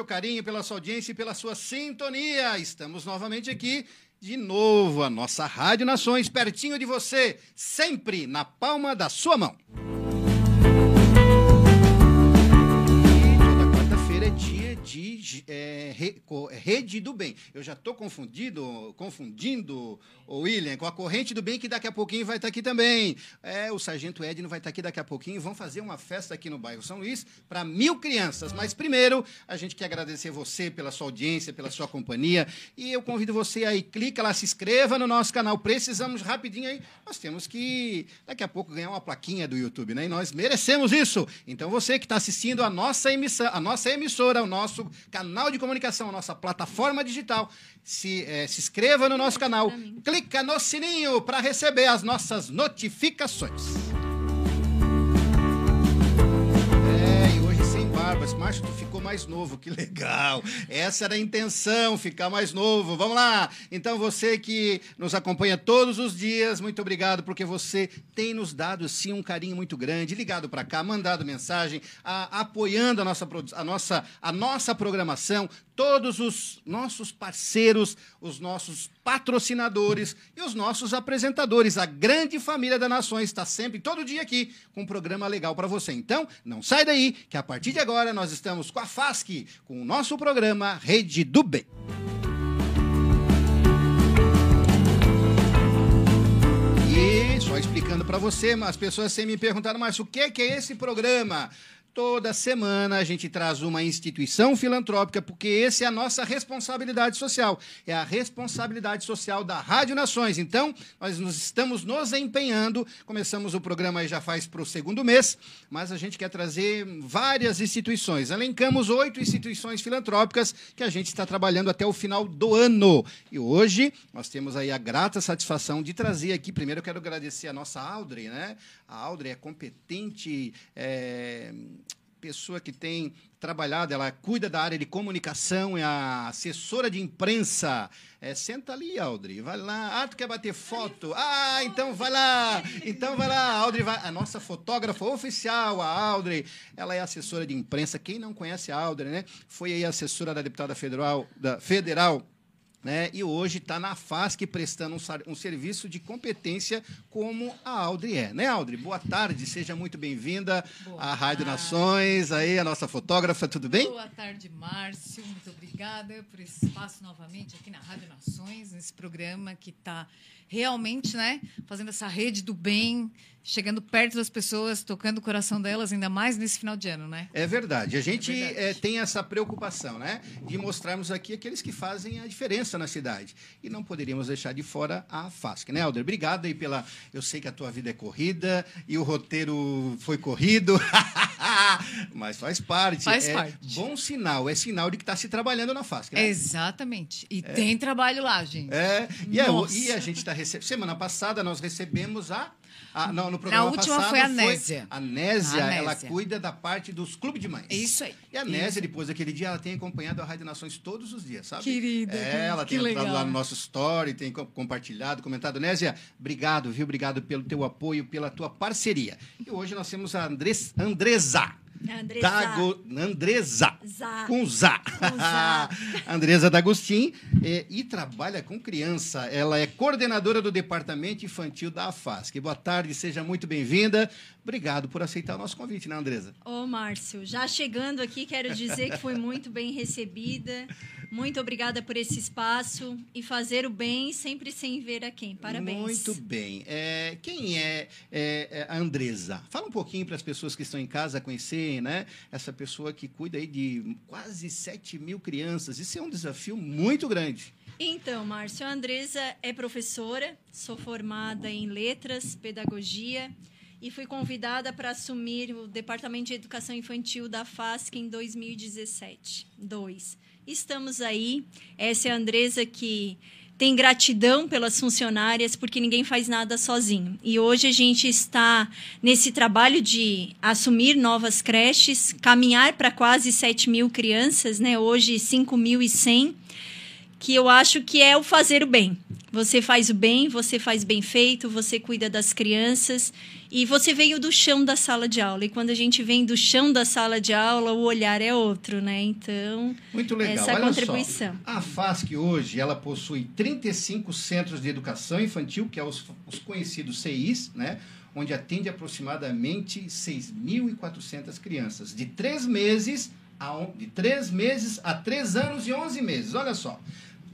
Seu carinho, pela sua audiência e pela sua sintonia. Estamos novamente aqui de novo, a nossa Rádio Nações, pertinho de você, sempre na palma da sua mão. De é, re, rede do bem. Eu já estou confundido, confundindo o William com a corrente do bem, que daqui a pouquinho vai estar tá aqui também. É, o Sargento Edno vai estar tá aqui daqui a pouquinho. Vão fazer uma festa aqui no bairro São Luís para mil crianças. Mas primeiro, a gente quer agradecer você pela sua audiência, pela sua companhia. E eu convido você aí, clica lá, se inscreva no nosso canal. Precisamos rapidinho aí. Nós temos que, daqui a pouco, ganhar uma plaquinha do YouTube, né? E nós merecemos isso. Então, você que está assistindo a nossa, emissão, a nossa emissora, o nosso canal de comunicação, nossa plataforma digital. Se, é, se inscreva no nosso canal, clica no sininho para receber as nossas notificações. Barbas. Márcio, tu ficou mais novo, que legal. Essa era a intenção, ficar mais novo. Vamos lá. Então, você que nos acompanha todos os dias, muito obrigado, porque você tem nos dado, sim, um carinho muito grande, ligado para cá, mandado mensagem, a, apoiando a nossa, a, nossa, a nossa programação, todos os nossos parceiros, os nossos patrocinadores e os nossos apresentadores. A grande família da Nações está sempre, todo dia aqui, com um programa legal para você. Então, não sai daí, que a partir de agora nós estamos com a FASC, com o nosso programa Rede do Bem. E só explicando para você, as pessoas sempre me perguntaram, mas o que é esse programa? Toda semana a gente traz uma instituição filantrópica, porque essa é a nossa responsabilidade social. É a responsabilidade social da Rádio Nações. Então, nós nos estamos nos empenhando. Começamos o programa já faz para o segundo mês, mas a gente quer trazer várias instituições. Elencamos oito instituições filantrópicas que a gente está trabalhando até o final do ano. E hoje nós temos aí a grata satisfação de trazer aqui. Primeiro, eu quero agradecer a nossa Audrey, né? A Audrey é competente. É pessoa que tem trabalhado, ela cuida da área de comunicação, é a assessora de imprensa. É, senta ali, Audrey, vai lá. Ah, tu quer bater foto? Ah, então vai lá. Então vai lá, Audrey vai. A nossa fotógrafa oficial, a Audrey, ela é assessora de imprensa. Quem não conhece a Audrey, né? Foi aí assessora da deputada federal, da federal né? E hoje está na FASC prestando um, um, serviço de competência como a Audrey é. Né, Audrey? Boa tarde, seja muito bem-vinda à Rádio tarde. Nações, aí, a nossa fotógrafa, tudo bem? Boa tarde, Márcio. Muito obrigada por esse espaço novamente aqui na Rádio Nações, nesse programa que está realmente, né, fazendo essa rede do bem, chegando perto das pessoas, tocando o coração delas, ainda mais nesse final de ano, né? É verdade. A gente é verdade. É, tem essa preocupação, né, de mostrarmos aqui aqueles que fazem a diferença na cidade. E não poderíamos deixar de fora a FASC, né, Alder? Obrigado aí pela. Eu sei que a tua vida é corrida e o roteiro foi corrido, mas faz parte. Faz é parte. Bom sinal, é sinal de que está se trabalhando na FASC, né? Exatamente. E tem trabalho lá, gente. É, e, a, Nossa. e a gente está recebendo. Semana passada nós recebemos a. a- não, no programa última passado foi a Nésia. A Nésia, A ela Nésia. cuida da parte dos clubes de mães. Isso aí. E a Isso. Nésia, depois daquele dia, ela tem acompanhado a Rádio Nações todos os dias, sabe? Querida, É, ela que tem entrado legal. lá no nosso story, tem co- compartilhado, comentado. Nésia, obrigado, viu? Obrigado pelo teu apoio, pela tua parceria. E hoje nós temos a Andres, Andresa. Andresa. Dago, Andresa. Zá. Com Zá. Com Zá. Andresa D'Agostin. é, e trabalha com criança. Ela é coordenadora do Departamento Infantil da AFASC. Boa tarde, seja muito bem-vinda. Obrigado por aceitar o nosso convite, né, Andresa? Ô, Márcio, já chegando aqui, quero dizer que foi muito bem recebida. Muito obrigada por esse espaço e fazer o bem sempre sem ver a quem. Parabéns. Muito bem. É, quem é, é, é a Andresa? Fala um pouquinho para as pessoas que estão em casa conhecerem, né? Essa pessoa que cuida aí de quase 7 mil crianças. Isso é um desafio muito grande. Então, Márcio, a Andresa é professora, sou formada em letras, pedagogia e fui convidada para assumir o Departamento de Educação Infantil da FASC em 2017. Dois. Estamos aí. Essa é a Andresa que tem gratidão pelas funcionárias, porque ninguém faz nada sozinho. E hoje a gente está nesse trabalho de assumir novas creches, caminhar para quase 7 mil crianças, né? hoje 5.100 que eu acho que é o fazer o bem. Você faz o bem, você faz bem feito, você cuida das crianças e você veio do chão da sala de aula. E quando a gente vem do chão da sala de aula, o olhar é outro, né? Então, Muito legal. essa a Olha contribuição. Só. A FASC hoje, ela possui 35 centros de educação infantil, que é os, os conhecidos CIs, né? Onde atende aproximadamente 6.400 crianças, de três meses a de três meses a três anos e 11 meses. Olha só.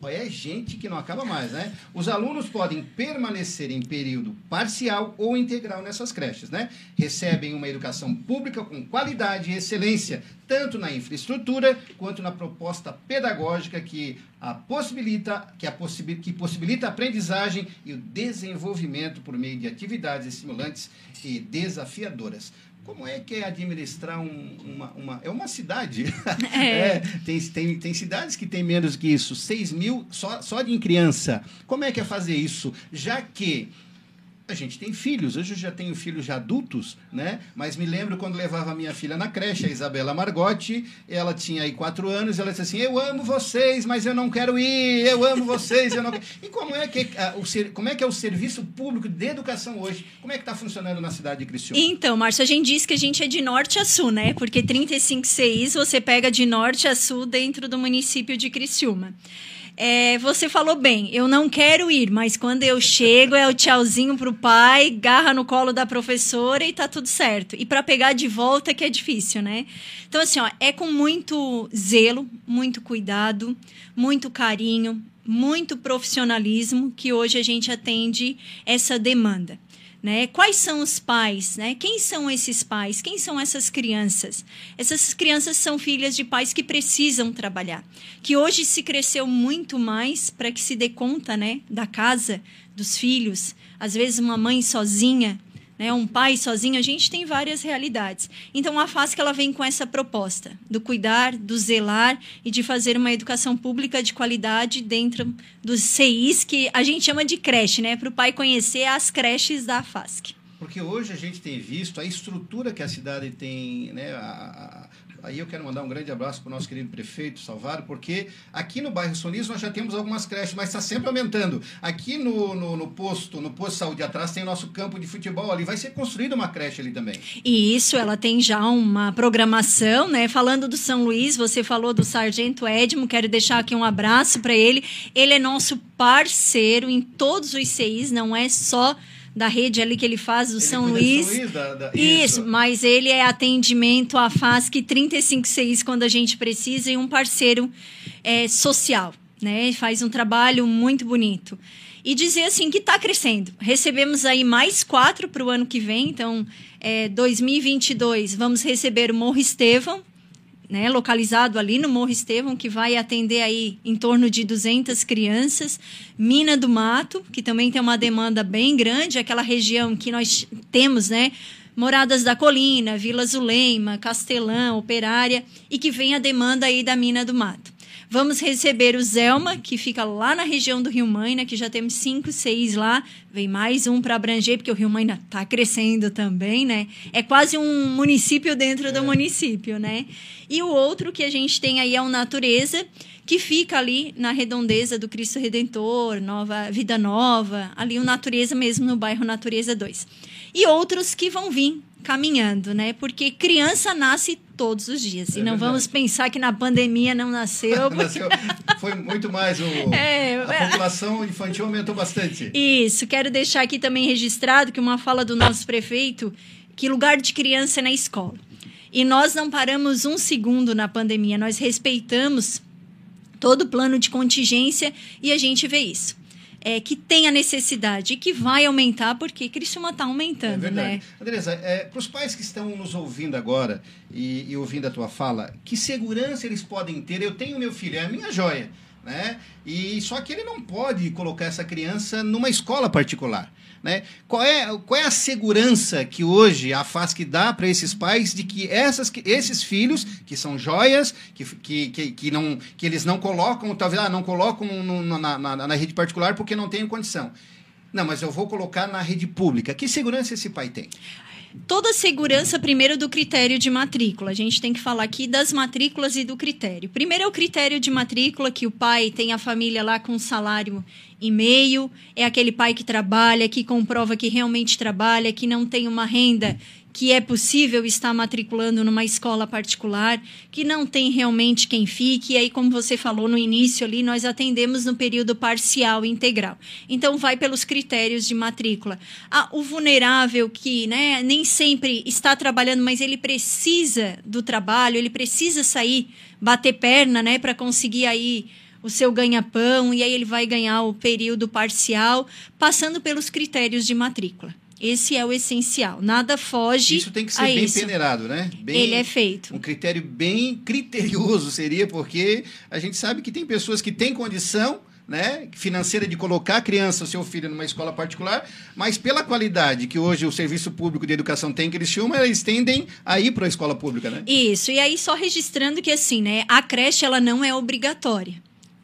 É gente que não acaba mais, né? Os alunos podem permanecer em período parcial ou integral nessas creches, né? Recebem uma educação pública com qualidade e excelência, tanto na infraestrutura quanto na proposta pedagógica que a possibilita, que, a possibi, que possibilita a aprendizagem e o desenvolvimento por meio de atividades estimulantes e desafiadoras. Como é que é administrar um- uma, uma. É uma cidade. É. É, tem, tem, tem cidades que tem menos que isso, 6 mil só, só de criança. Como é que é fazer isso? Já que a gente tem filhos, hoje eu já tenho filhos já adultos, né? Mas me lembro quando levava a minha filha na creche, a Isabela Margotti, ela tinha aí quatro anos, ela disse assim: Eu amo vocês, mas eu não quero ir, eu amo vocês, eu não quero. E como é que, ah, o, como é, que é o serviço público de educação hoje? Como é que está funcionando na cidade de Criciúma? Então, Márcio, a gente diz que a gente é de norte a sul, né? Porque 35 CIs você pega de norte a sul dentro do município de Criciúma. É, você falou bem, eu não quero ir, mas quando eu chego é o tchauzinho pro pai, garra no colo da professora e tá tudo certo. E para pegar de volta que é difícil, né? Então, assim, ó, é com muito zelo, muito cuidado, muito carinho, muito profissionalismo que hoje a gente atende essa demanda. Né? Quais são os pais? Né? Quem são esses pais? Quem são essas crianças? Essas crianças são filhas de pais que precisam trabalhar, que hoje se cresceu muito mais para que se dê conta né, da casa, dos filhos, às vezes uma mãe sozinha, né, um pai sozinho, a gente tem várias realidades. Então a FASC ela vem com essa proposta do cuidar, do zelar e de fazer uma educação pública de qualidade dentro dos CIs que a gente chama de creche, né, para o pai conhecer as creches da FASC. Porque hoje a gente tem visto a estrutura que a cidade tem, né? a- aí eu quero mandar um grande abraço para o nosso querido prefeito Salvador, porque aqui no bairro Solis nós já temos algumas creches, mas está sempre aumentando. Aqui no, no, no posto, no posto de saúde atrás, tem o nosso campo de futebol ali. Vai ser construída uma creche ali também. E isso, ela tem já uma programação, né? Falando do São Luís, você falou do Sargento Edmo, quero deixar aqui um abraço para ele. Ele é nosso parceiro em todos os CIs, não é só da rede ali que ele faz do Ele São Luís. Luís, da- da- Isso, mas ele é atendimento à FASC 35 CIs quando a gente precisa e um parceiro é, social, né? Faz um trabalho muito bonito. E dizer assim que está crescendo. Recebemos aí mais quatro para o ano que vem, então é, 2022 vamos receber o Morro Estevão, né, localizado ali no Morro Estevão, que vai atender aí em torno de 200 crianças. Mina do Mato, que também tem uma demanda bem grande, aquela região que nós temos, né? Moradas da Colina, Vila Zulema, Castelão, Operária, e que vem a demanda aí da Mina do Mato. Vamos receber o Zelma, que fica lá na região do Rio Maina, que já temos cinco, seis lá. Vem mais um para abranger, porque o Rio Maina está crescendo também, né? É quase um município dentro do município, né? E o outro que a gente tem aí é o Natureza, que fica ali na redondeza do Cristo Redentor, Nova Vida Nova, ali o Natureza mesmo, no bairro Natureza 2. E outros que vão vir caminhando, né? Porque criança nasce todos os dias. É e não verdade. vamos pensar que na pandemia não nasceu. porque- Nasceu- foi muito mais o, É, a população infantil aumentou bastante. Isso, quero deixar aqui também registrado que uma fala do nosso prefeito, que lugar de criança é na escola. E nós não paramos um segundo na pandemia, nós respeitamos todo o plano de contingência e a gente vê isso. É, que tem a necessidade e que vai aumentar, porque Criciúma está É aumentando, verdade. né? Andresa, é, para os pais que estão nos ouvindo agora e, e ouvindo a tua fala, que segurança eles podem ter? Eu tenho meu filho, é a minha joia, né? E só que ele não pode colocar essa criança numa escola particular. Né? Qual, é, qual é a segurança que hoje a FASC dá para esses pais de que essas, esses filhos, que são joias, que, que, que, que não, que eles não colocam, talvez ah, não colocam no- na, na, na rede particular porque não tem condição. Não, mas eu vou colocar na rede pública. Que segurança esse pai tem? Toda a segurança, primeiro, do critério de matrícula. A gente tem que falar aqui das matrículas e do critério. Primeiro é o critério de matrícula, que o pai tem a família lá com um salário e meio, é aquele pai que trabalha, que comprova que realmente trabalha, que não tem uma renda que é possível estar matriculando numa escola particular, que não tem realmente quem fique, e aí, como você falou no início ali, nós atendemos no período parcial integral. Então, vai pelos critérios de matrícula. Ah, o vulnerável que né, nem sempre está trabalhando, mas ele precisa do trabalho, ele precisa sair, bater perna né, para conseguir aí o seu ganha-pão, e aí ele vai ganhar o período parcial, passando pelos critérios de matrícula. Esse é o essencial. Nada foge Isso tem que ser bem isso. peneirado, né? Bem, Ele é feito. Um critério bem criterioso seria, porque a gente sabe que tem pessoas que têm condição né, financeira de colocar a criança, o seu filho, numa escola particular, mas pela qualidade que hoje o Serviço Público de Educação tem que eles chamam, eles tendem a ir para a escola pública, né? Isso, e aí só registrando que assim, né, a creche ela não é obrigatória.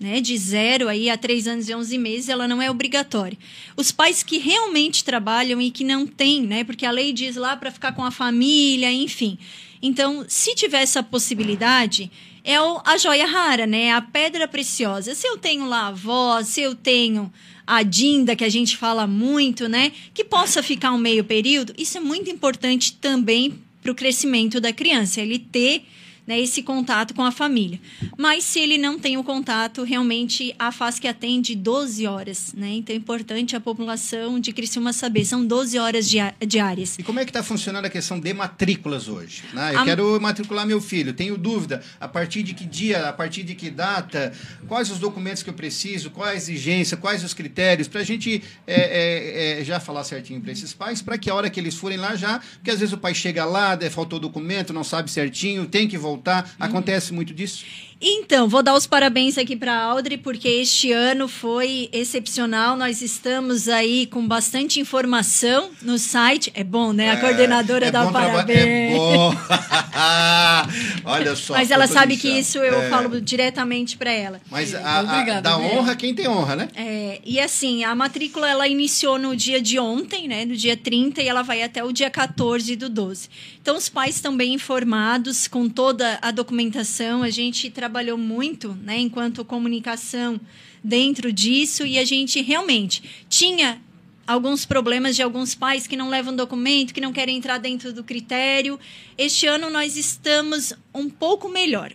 Né, de zero aí a três anos e 11 meses, ela não é obrigatória. Os pais que realmente trabalham e que não têm, né, porque a lei diz lá para ficar com a família, enfim. Então, se tiver essa possibilidade, é a joia rara, né, a pedra preciosa. Se eu tenho lá a avó, se eu tenho a Dinda, que a gente fala muito, né, que possa ficar um meio período, isso é muito importante também para o crescimento da criança, ele ter né, esse contato com a família. Mas se ele não tem o contato, realmente a FASC atende 12 horas. Né? Então é importante a população de Criciúma saber, são 12 horas diárias. E como é que está funcionando a questão de matrículas hoje? né? Eu A- quero matricular meu filho, tenho dúvida, a partir de que dia, a partir de que data, quais os documentos que eu preciso, qual a exigência, quais os critérios, para a gente é, é, é, já falar certinho para esses pais, para que a hora que eles forem lá já, porque às vezes o pai chega lá, faltou documento, não sabe certinho, tem que voltar, acontece muito disso? Então, vou dar os parabéns aqui para a Audrey, porque este ano foi excepcional. Nós estamos aí com bastante informação no site. É bom, né? A coordenadora é dá traba- parabéns. É bom. Olha só. Mas ela sabe que isso eu É. falo diretamente para ela. Mas a, a, Obrigada, dá Bia. honra quem tem honra, né? É, e assim, a matrícula ela iniciou no dia de ontem, né, no dia 30, e ela vai até o dia 14 do 12. Então, os pais estão bem informados com toda a documentação. A gente trabalhou muito, né, enquanto comunicação dentro disso, e a gente realmente tinha alguns problemas de alguns pais que não levam documento, que não querem entrar dentro do critério. Este ano nós estamos um pouco melhor.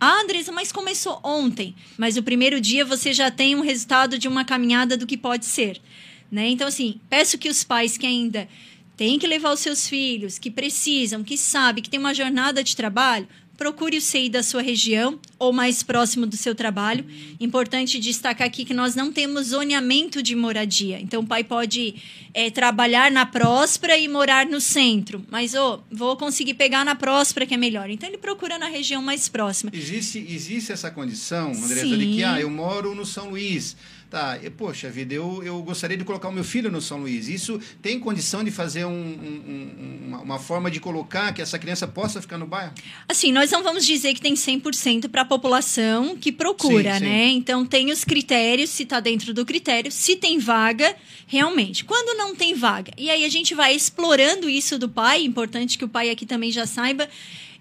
Ah, Andressa, mas começou ontem. Mas o primeiro dia você já tem um resultado de uma caminhada do que pode ser. Né? Então, assim, peço que os pais que ainda têm que levar os seus filhos, que precisam, que sabem, que tem uma jornada de trabalho, procure o CI da sua região ou mais próximo do seu trabalho. Importante destacar aqui que nós não temos zoneamento de moradia. Então, o pai pode é, trabalhar na Próspera e morar no centro. Mas, oh, vou conseguir pegar na Próspera, que é melhor. Então, ele procura na região mais próxima. Existe, existe essa condição, Andressa, Sim. de que ah, eu moro no São Luís. Tá, e, poxa vida, eu, eu gostaria de colocar o meu filho no São Luís. Isso tem condição de fazer um- um- um- uma, uma forma de colocar que essa criança possa ficar no bairro? Assim, nós não vamos dizer que tem 100% para a população que procura, Sim, sim. né? Então, tem os critérios, se está dentro do critério, se tem vaga, realmente. Quando não tem vaga, e aí a gente vai explorando isso do pai, importante que o pai aqui também já saiba,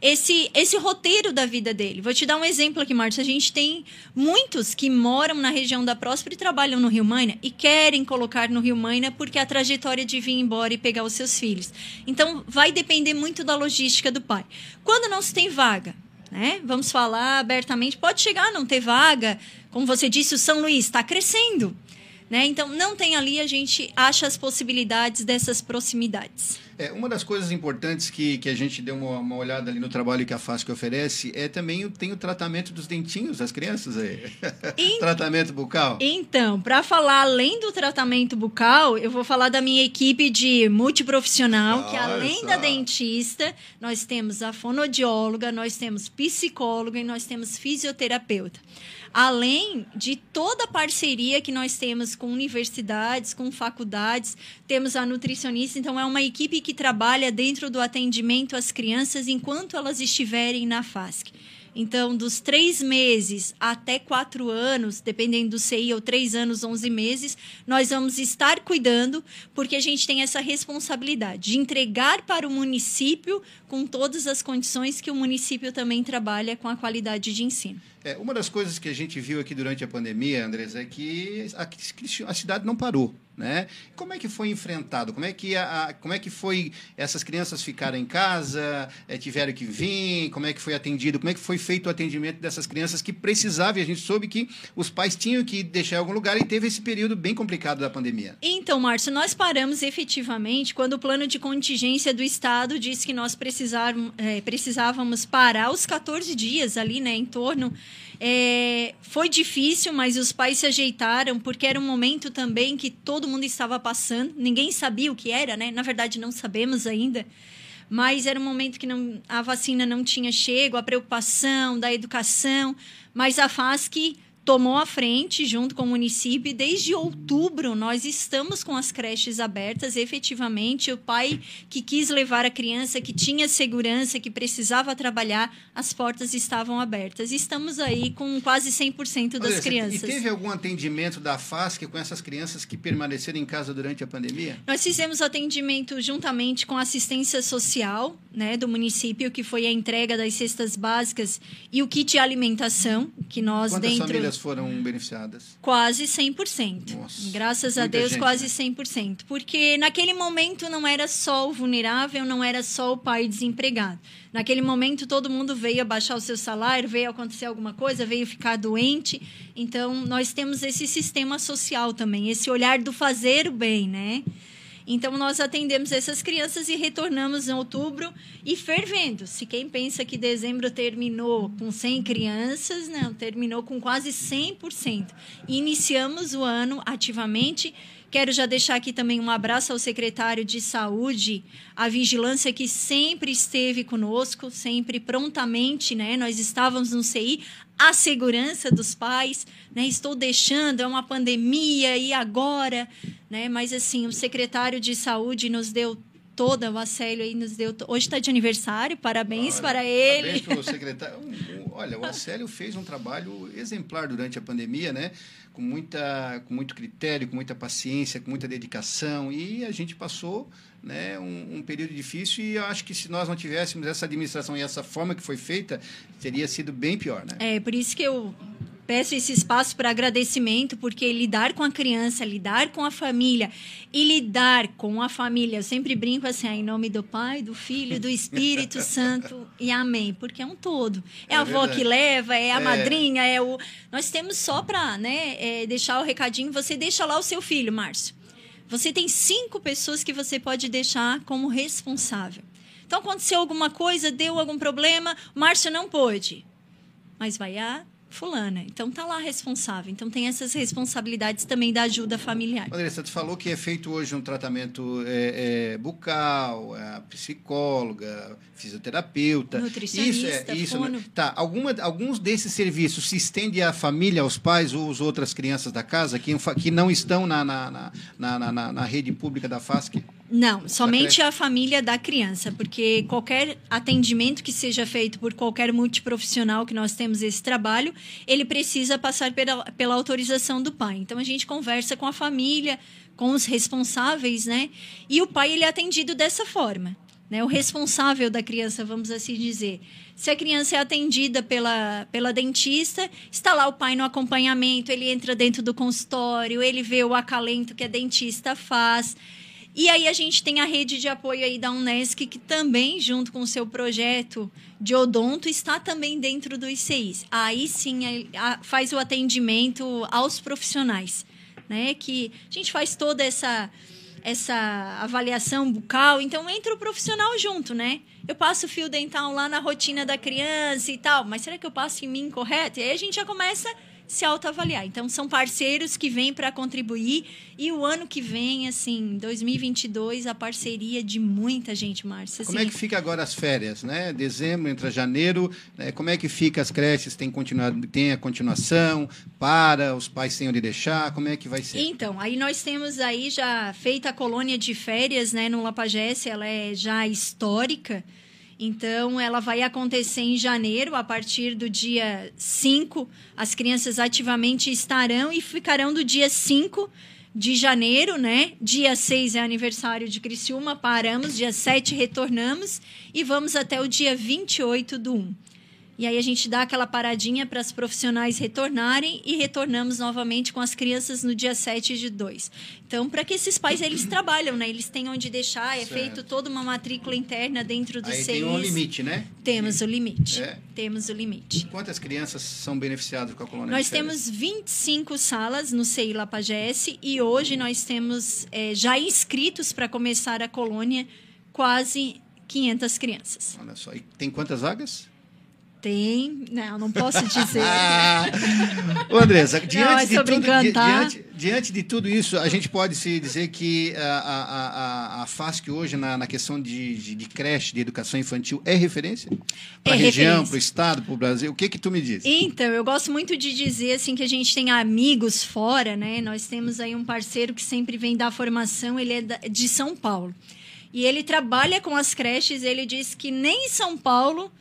esse, esse roteiro da vida dele. Vou te dar um exemplo aqui, Márcio. A gente tem muitos que moram na região da Próspera e trabalham no Rio Maina e querem colocar no Rio Maina porque a trajetória de vir embora e pegar os seus filhos. Então, vai depender muito da logística do pai. Quando não se tem vaga, né? Vamos falar abertamente, pode chegar a não ter vaga. Como você disse, o São Luís está crescendo. Né? Então, não tem ali, a gente acha as possibilidades dessas proximidades. É, uma das coisas importantes que, que a gente deu uma, uma olhada ali no trabalho que a FASC oferece é também o- tem o tratamento dos dentinhos das crianças aí. Tratamento bucal. Então, para falar além do tratamento bucal, eu vou falar da minha equipe de multiprofissional, que Olha além da dentista, nós temos a fonodióloga, nós temos psicóloga e nós temos fisioterapeuta. Além de toda a parceria que nós temos com universidades, com faculdades, temos a nutricionista, então é uma equipe que trabalha dentro do atendimento às crianças enquanto elas estiverem na FASC. Então, dos três meses até quatro anos, dependendo do CI, ou três anos, onze meses, nós vamos estar cuidando, porque a gente tem essa responsabilidade de entregar para o município com todas as condições que o município também trabalha com a qualidade de ensino. É, uma das coisas que a gente viu aqui durante a pandemia, Andrés, é que a, a cidade não parou. Né? Como é que foi enfrentado? Como é que, a, como é que foi essas crianças ficaram em casa, eh, tiveram que vir? Como é que foi atendido? Como é que foi feito o atendimento dessas crianças que precisavam? E a gente soube que os pais tinham que deixar em algum lugar e teve esse período bem complicado da pandemia. Então, Márcio, nós paramos efetivamente quando o plano de contingência do Estado disse que nós precisarmos- eh, precisávamos parar os 14 dias ali, né, em torno. Eh, foi difícil, mas os pais se ajeitaram, porque era um momento também que todo mundo estava passando, ninguém sabia o que era, né? Na verdade, não sabemos ainda. Mas era um momento que não, a vacina não tinha chego, a preocupação da educação, mas a FASC tomou a frente junto com o município desde outubro nós estamos com as creches abertas efetivamente o pai que quis levar a criança que tinha segurança que precisava trabalhar as portas estavam abertas estamos aí com quase 100% das Olha, crianças E teve algum atendimento da FASC com essas crianças que permaneceram em casa durante a pandemia? Nós fizemos atendimento juntamente com a assistência social né, do município, que foi a entrega das cestas básicas e o kit de alimentação, que nós Quantas dentro. Famílias foram beneficiadas? Quase 100%. Nossa, Graças a Deus, gente, quase né? 100%. Porque naquele momento não era só o vulnerável, não era só o pai desempregado. Naquele momento todo mundo veio abaixar o seu salário, veio acontecer alguma coisa, veio ficar doente. Então nós temos esse sistema social também, esse olhar do fazer o bem, né? Então, nós atendemos essas crianças e retornamos em outubro e fervendo. Se quem pensa que dezembro terminou com 100 crianças, não, terminou com quase 100%. E iniciamos o ano ativamente. Quero já deixar aqui também um abraço ao secretário de Saúde, a vigilância que sempre esteve conosco, sempre prontamente, né? Nós estávamos no CI, a segurança dos pais, né? Estou deixando, é uma pandemia e agora, né? Mas assim, o secretário de Saúde nos deu toda, o Acélio aí nos deu. Hoje está de aniversário, parabéns Olha, para ele. Parabéns pro secretário. Um- um- Olha, o Acélio fez um trabalho exemplar durante a pandemia, né? Com, muita, com muito critério, com muita paciência, com muita dedicação. E a gente passou né, um, um período difícil e eu acho que se nós não tivéssemos essa administração e essa forma que foi feita, teria sido bem pior, né? É, por isso que eu peço esse espaço para agradecimento, porque lidar com a criança, lidar com a família e lidar com a família, eu sempre brinco assim, em nome do Pai, do Filho, do Espírito Santo e amém, porque é um todo. É, É a avó verdade. que leva, é a É. madrinha, é o. Nós temos só para né, é, deixar o recadinho, você deixa lá o seu filho, Márcio. Você tem cinco pessoas que você pode deixar como responsável. Então, aconteceu alguma coisa, deu algum problema, Márcio não pôde. Mas vai a fulana. Então, tá lá responsável. Então, tem essas responsabilidades também da ajuda familiar. Andressa, tu falou que é feito hoje um tratamento é, é, bucal, é, psicóloga, fisioterapeuta. Nutricionista, isso, é, isso, né? Tá, alguma, alguns desses serviços se estende à família, aos pais ou às outras crianças da casa que, que não estão na, na, na, na, na, na rede pública da FASC? Não, somente a família da criança, porque qualquer atendimento que seja feito por qualquer multiprofissional que nós temos esse trabalho, ele precisa passar pela, pela autorização do pai. Então a gente conversa com a família, com os responsáveis, né? E o pai ele é atendido dessa forma, né? O responsável da criança, vamos assim dizer. Se a criança é atendida pela, pela dentista, está lá o pai no acompanhamento, ele entra dentro do consultório, ele vê o acalento que a dentista faz. E aí a gente tem a rede de apoio aí da Unesc, que também, junto com o seu projeto de odonto, está também dentro do ICIs. Aí sim faz o atendimento aos profissionais, né? Que a gente faz toda essa essa avaliação bucal, então entra o profissional junto, né? Eu passo fio dental lá na rotina da criança e tal, mas será que eu passo em mim correto? E aí a gente já começa se autoavaliar. Então são parceiros que vêm para contribuir e o ano que vem, assim, 2022, a parceria de muita gente, Márcia. Como é assim, que fica agora as férias, né? Dezembro, entra janeiro, né? como é que fica as creches? Tem, continuado, tem a continuação? Para? Os pais têm onde deixar? Como é que vai ser? Então, aí nós temos aí já feita a colônia de férias, né, no Lapagesse, ela é já histórica. Então, ela vai acontecer em janeiro, a partir do dia 5. As crianças ativamente estarão e ficarão do dia 5 de janeiro, né? Dia 6 é aniversário de Criciúma, paramos, dia 7 retornamos e vamos até o dia 28 do 1. E aí a gente dá aquela paradinha para as profissionais retornarem e retornamos novamente com as crianças no dia 7 de 2. Então, para que esses pais eles trabalham, né? Eles têm onde deixar, é Certo. feito toda uma matrícula interna dentro do Aí CEIs. tem um limite, né? Temos o limite. É. Temos o limite. Quantas crianças são beneficiadas com a colônia Nós temos 25 salas no CEI Lapagesse e hoje nós temos eh, já inscritos para começar a colônia quase 500 crianças. Olha só, e tem quantas vagas? Tem, não, não posso dizer. Ô, Andressa, diante, mas de tudo, di- tá? diante, diante de tudo isso, a gente pode se dizer que a, a, a, a FASC hoje, na, na questão de, de, de creche, de educação infantil, é referência? Para a É região, para o estado, para o Brasil? O que que tu me diz? Então, eu gosto muito de dizer assim que a gente tem amigos fora, né? Nós temos aí um parceiro que sempre vem dar formação, ele é de São Paulo. E ele trabalha com as creches, ele diz que nem em São Paulo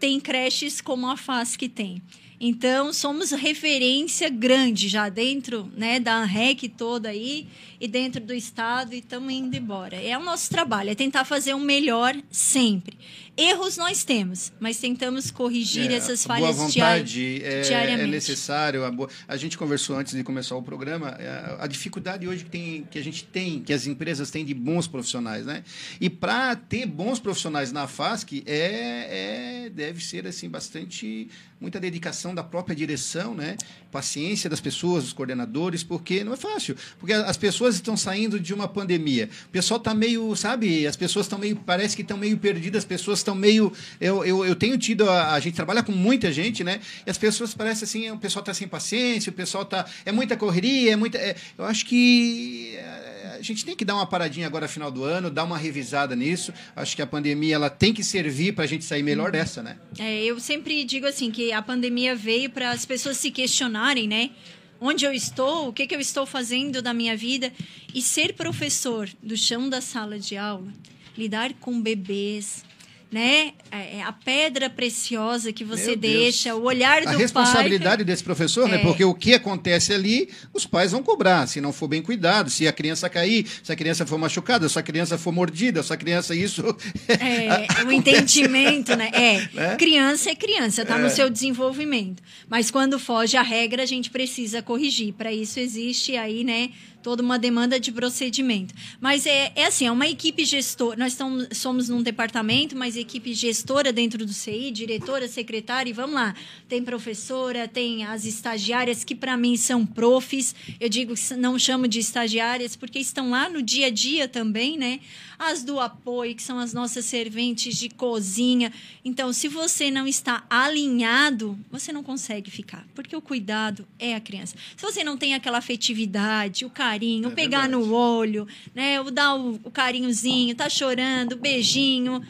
tem creches como a FASC tem. Então, somos referência grande já dentro né, da ANREC toda aí e dentro do Estado e estamos indo embora. É o nosso trabalho, é tentar fazer o melhor sempre. Erros nós temos, mas tentamos corrigir É, essas a boa falhas diari- vontade é, é diariamente. necessário. A, boa- a gente conversou antes de começar o programa, é, a dificuldade hoje que, tem, que a gente tem, que as empresas têm de bons profissionais, né? E para ter bons profissionais na FASC, é, é, deve ser assim bastante muita dedicação da própria direção, né? Paciência das pessoas, dos coordenadores, porque não é fácil. Porque as pessoas estão saindo de uma pandemia. O pessoal está meio, sabe? As pessoas estão meio, parece que estão meio perdidas, as pessoas estão meio. Eu, eu, eu tenho tido. A, a gente trabalha com muita gente, né? E as pessoas parecem assim, o pessoal está sem paciência, o pessoal está. É muita correria, é muita. é- eu acho que. é, a gente tem que dar uma paradinha agora final do ano, dar uma revisada nisso. Acho que a pandemia ela tem que servir para a gente sair melhor dessa, né? É, eu sempre digo assim que a pandemia veio para as pessoas se questionarem, né? Onde eu estou, o que, que eu estou fazendo da minha vida e ser professor do chão da sala de aula, lidar com bebês, né? É, é a pedra preciosa que você deixa, o olhar do A pai. responsabilidade desse professor, né? É. Porque o que acontece ali, os pais vão cobrar, se não for bem cuidado, se a criança cair, se a criança for machucada, se a criança for mordida, se a criança isso. É, o entendimento, né? É, Né? criança é criança, tá no seu desenvolvimento. Mas quando foge a regra, a gente precisa corrigir. Para isso existe aí, né, toda uma demanda de procedimento. Mas é, é assim, é uma equipe gestora. Nós somos num departamento, mas equipe gestora dentro do CI, diretora, secretária, e vamos lá. Tem professora, tem as estagiárias, que para mim são profs. Eu digo que não chamo de estagiárias, porque estão lá no dia a dia também, né? As do apoio, que são as nossas serventes de cozinha. Então, se você não está alinhado, você não consegue ficar, porque o cuidado é a criança. Se você não tem aquela afetividade, o carinho, o É pegar verdade. no olho, né? O dar o, o carinhozinho, tá chorando, beijinho.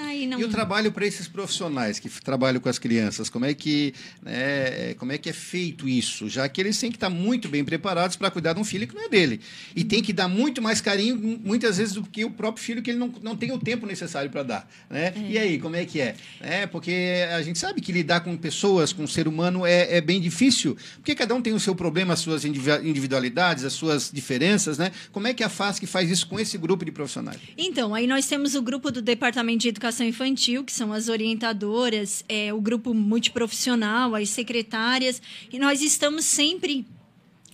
Aí não. E o trabalho para esses profissionais que trabalham com as crianças, como é que né, como é que é feito isso? Já que eles têm que estar muito bem preparados para cuidar de um filho que não é dele. E tem que dar muito mais carinho, mu- muitas vezes, do que o próprio filho que ele não, não tem o tempo necessário para dar. Né? E aí, como é que é? é? Porque a gente sabe que lidar com pessoas, com o ser humano, é, é bem difícil, porque cada um tem o seu problema, as suas indivi- individualidades, as suas diferenças. Né? Como é que a FASC faz isso com esse grupo de profissionais? Então, aí nós temos o grupo do Departamento de Educação Infantil, que são as orientadoras, é, o grupo multiprofissional, as secretárias, e nós estamos sempre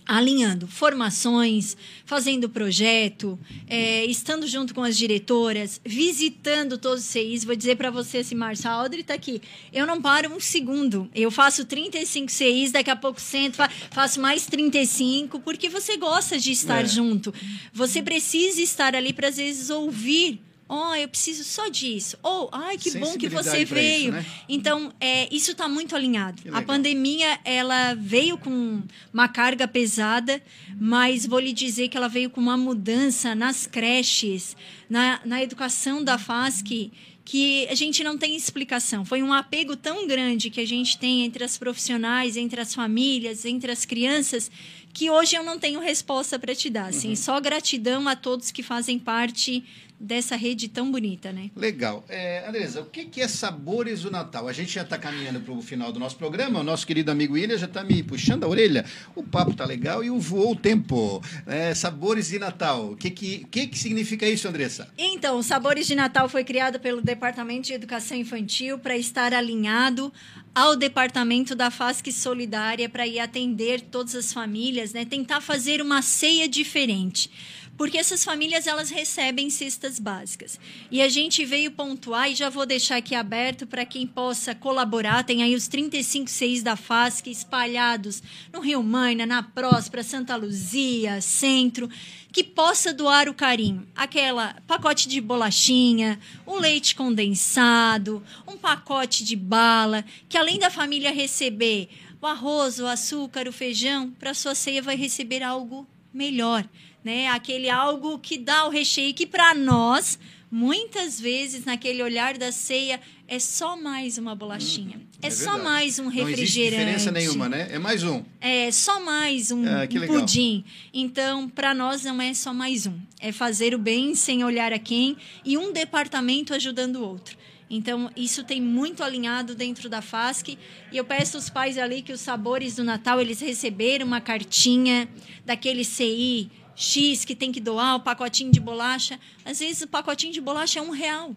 alinhando formações, fazendo projeto, é, estando junto com as diretoras, visitando todos os CIs. Vou dizer para você, assim, Márcia, a Audrey está aqui. Eu não paro um segundo. Eu faço 35 CIs, daqui a pouco sento, fa- faço mais 35, porque você gosta de estar É. junto. Você precisa estar ali para, às vezes, ouvir. Oh, eu preciso só disso. Ou, ai, que bom que você pra isso, veio. né? Então, é, isso está muito alinhado. A pandemia, ela veio com uma carga pesada, mas vou lhe dizer que ela veio com uma mudança nas creches, na, na educação da FASC, que a gente não tem explicação. Foi um apego tão grande que a gente tem entre as profissionais, entre as famílias, entre as crianças, que hoje eu não tenho resposta para te dar. Assim, Só gratidão a todos que fazem parte dessa rede tão bonita, né? Legal. É, Andresa, o que, que é Sabores do Natal? A gente já está caminhando para o final do nosso programa. O nosso querido amigo William já está me puxando a orelha. O papo tá legal e o voou o tempo. É, sabores de Natal. O que, que, que, que significa isso, Andressa? Então, Sabores de Natal foi criado pelo Departamento de Educação Infantil para estar alinhado ao departamento da FASC Solidária para ir atender todas as famílias, né? Tentar fazer uma ceia diferente. Porque essas famílias elas recebem cestas básicas. E a gente veio pontuar e já vou deixar aqui aberto para quem possa colaborar. Tem aí os 35 CIs da FASC espalhados no Rio Maina, na Próspera, Santa Luzia, Centro que possa doar o carinho. Aquela pacote de bolachinha, o leite condensado, um pacote de bala, que além da família receber o arroz, o açúcar, o feijão, para sua ceia vai receber algo melhor, né? Aquele algo que dá o recheio que para nós muitas vezes naquele olhar da ceia é só mais uma bolachinha. é só verdade. mais um Não existe refrigerante. diferença nenhuma, né? É mais um. É só mais um, Ah, um pudim. Então, para nós não é só mais um. É fazer o bem sem olhar a quem e um departamento ajudando o outro. Então, isso tem muito alinhado dentro da FASC. E eu peço aos pais ali que os sabores do Natal, eles receberam uma cartinha daquele CI X que tem que doar o pacotinho de bolacha. Às vezes, o pacotinho de bolacha é um real.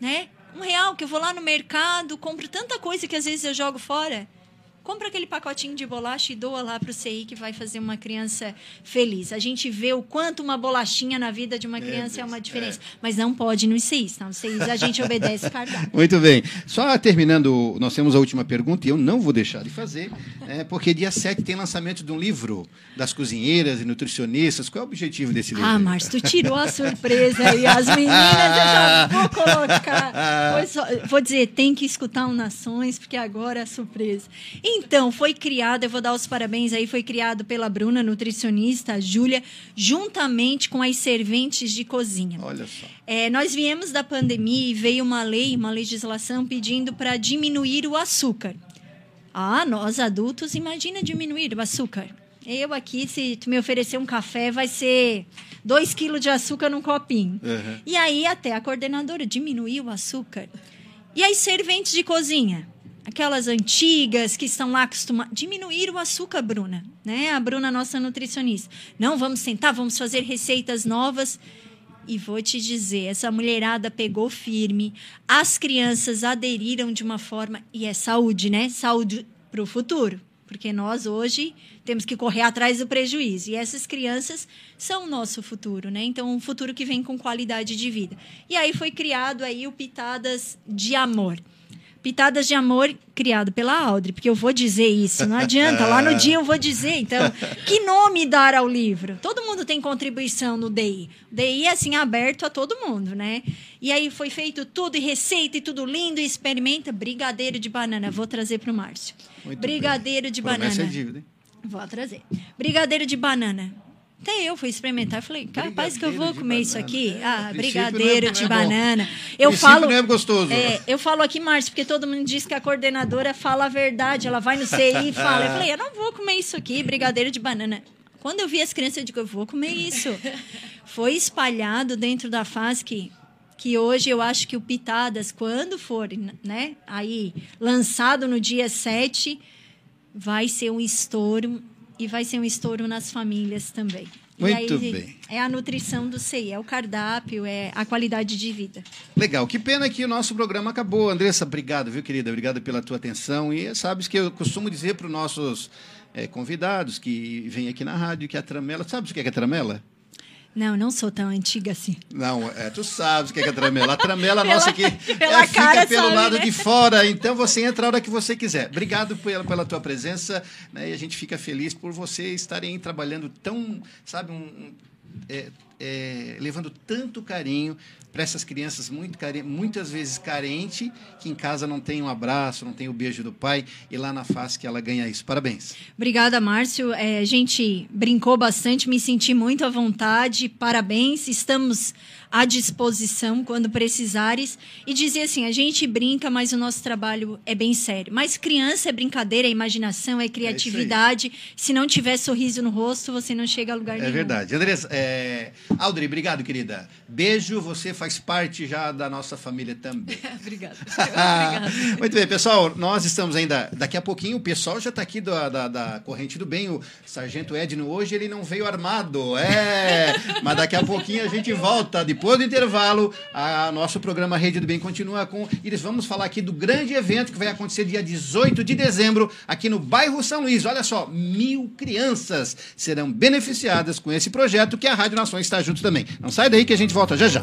Né? Um real que eu vou lá no mercado, compro tanta coisa que às vezes eu jogo fora. Compra aquele pacotinho de bolacha e doa lá para o CI que vai fazer uma criança feliz. A gente vê o quanto uma bolachinha na vida de uma criança é, Deus, uma diferença. Mas não pode nos CIs? Nos CIs a gente obedece o cardápio. Muito bem. Só terminando, nós temos a última pergunta e eu não vou deixar de fazer, é, porque dia 7 tem lançamento de um livro das cozinheiras e nutricionistas. Qual é o objetivo desse livro? Ah, Márcio, tu tirou a surpresa aí. As meninas eu já vou colocar. Foi só- vou dizer, tem que escutar o Nações, porque agora é a surpresa. Então, foi criado, eu vou dar os parabéns aí, foi criado pela Bruna, nutricionista, a Júlia, juntamente com as serventes de cozinha. Olha só. É, nós viemos da pandemia e veio uma lei, uma legislação pedindo para diminuir o açúcar. Ah, nós adultos, imagina diminuir o açúcar. Eu aqui, se tu me oferecer um café, vai ser dois quilos de açúcar num copinho. Uhum. E aí até a coordenadora diminuiu o açúcar. E as serventes de cozinha? Aquelas antigas que estão lá acostumadas. Diminuir o açúcar, Bruna. Né? A Bruna, nossa nutricionista. Não, vamos sentar, vamos fazer receitas novas. E vou te dizer, essa mulherada pegou firme, as crianças aderiram de uma forma, e é saúde, né? Saúde para o futuro, porque nós hoje temos que correr atrás do prejuízo. E essas crianças são o nosso futuro, né? Então, um futuro que vem com qualidade de vida. E aí foi criado aí o Pitadas de Amor. Pitadas de Amor, criado pela Audrey, porque eu vou dizer isso, não adianta, lá no dia eu vou dizer. Então, que nome dar ao livro? Todo mundo tem contribuição no DI. O DI é assim, aberto a todo mundo, né? E aí foi feito tudo, e receita, e tudo lindo, e experimenta. Brigadeiro de banana, vou trazer para o Márcio. Muito Brigadeiro bem. de Promessa banana. é dívida, hein? Vou trazer. Brigadeiro de banana. Até eu fui experimentar. Falei, capaz que eu vou comer isso aqui. É, Ah, princípio brigadeiro é- de é bom. banana. Eu falo. não é gostoso. É, eu falo aqui, Márcio, porque todo mundo diz que a coordenadora fala a verdade. Ela vai no CI e fala. Eu falei, eu não vou comer isso aqui, brigadeiro de banana. Quando eu vi as crianças, eu digo, eu vou comer isso. Foi espalhado dentro da FASC que hoje eu acho que o Pitadas, quando for né, aí lançado no dia 7, vai ser um estouro e vai ser um estouro nas famílias também. E Muito aí, bem. É a nutrição do CI, é o cardápio, é a qualidade de vida. Legal, que pena que o nosso programa acabou. Andressa, obrigado, viu, querida? Obrigado pela tua atenção. E sabes que eu costumo dizer para os nossos eh, convidados que vêm aqui na rádio que a tramela. Sabes o que é, que é tramela? Não, não sou tão antiga assim. Não, é, tu sabes o que é, que é a tramela. A tramela Pela- nossa aqui é, fica pelo sabe, lado né? de fora, então você entra a hora que você quiser. Obrigado pela, pela tua presença, né, e a gente fica feliz por você estarem trabalhando tão, sabe, um, é, é, levando tanto carinho para essas crianças muito muitas vezes carente, que em casa não tem um abraço, não tem o beijo do pai, e lá na face que ela ganha isso. Parabéns. Obrigada, Márcio. É, a gente brincou bastante, me senti muito à vontade. Parabéns. Estamos à disposição quando precisares. E dizer assim: a gente brinca, mas o nosso trabalho é bem sério. Mas criança é brincadeira, é imaginação, é criatividade. Se não tiver sorriso no rosto, você não chega a lugar É nenhum. verdade. Andressa, é... Audrey, obrigado, querida. Beijo, você faz parte já da nossa família também. Obrigada. Obrigada. Muito bem, pessoal. Nós estamos ainda. Daqui a pouquinho, o pessoal já está aqui da, da, da Corrente do Bem. O Sargento Edno hoje ele não veio armado. É. Mas daqui a pouquinho a gente volta. Depois do intervalo, a nosso programa Rede do Bem continua com. Eles vamos falar aqui do grande evento que vai acontecer dia 18 de dezembro, aqui no bairro São Luís. Olha só, mil crianças serão beneficiadas com esse projeto que a Rádio Nações está junto também. Não sai daí que a gente volta já já.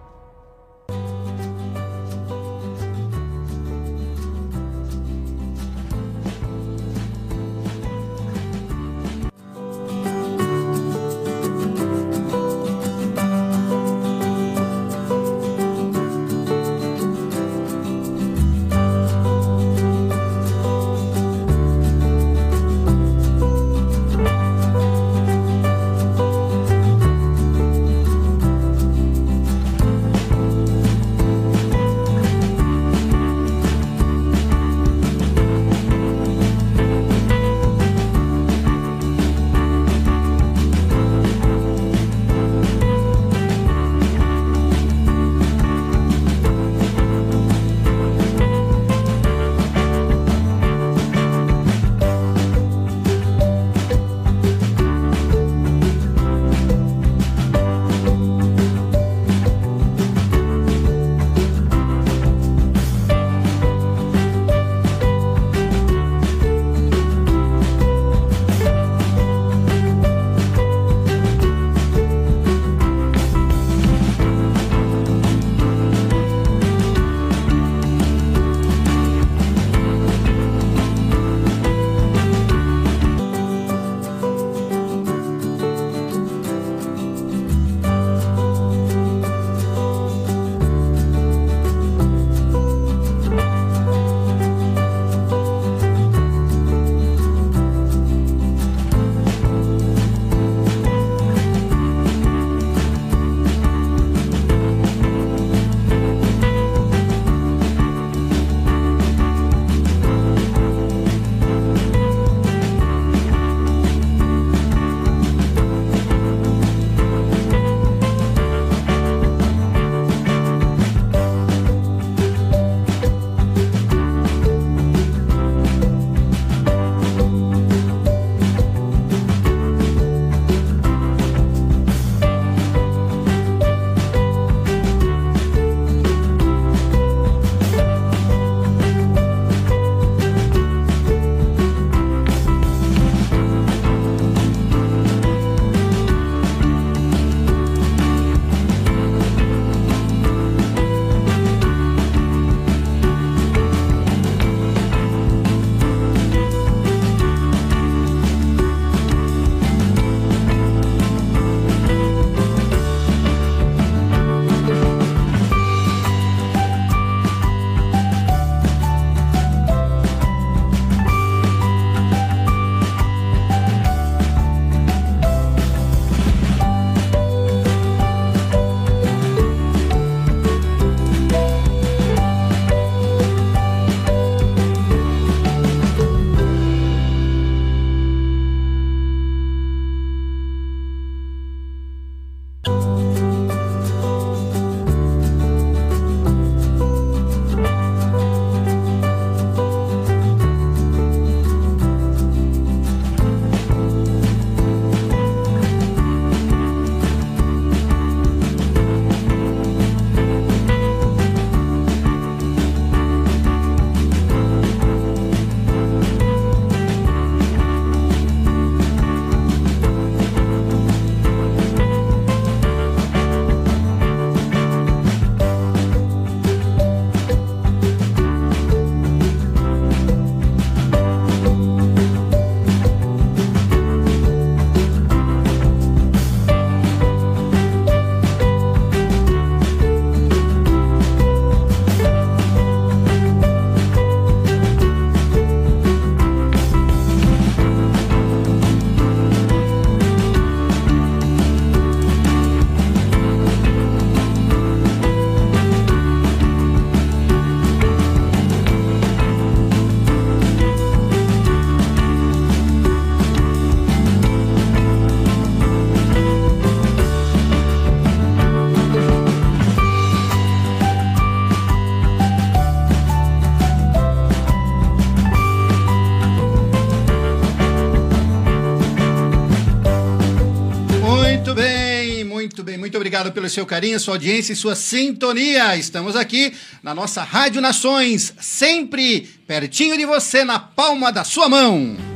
Obrigado pelo seu carinho, sua audiência e sua sintonia. Estamos aqui na nossa Rádio Nações, sempre pertinho de você, na palma da sua mão.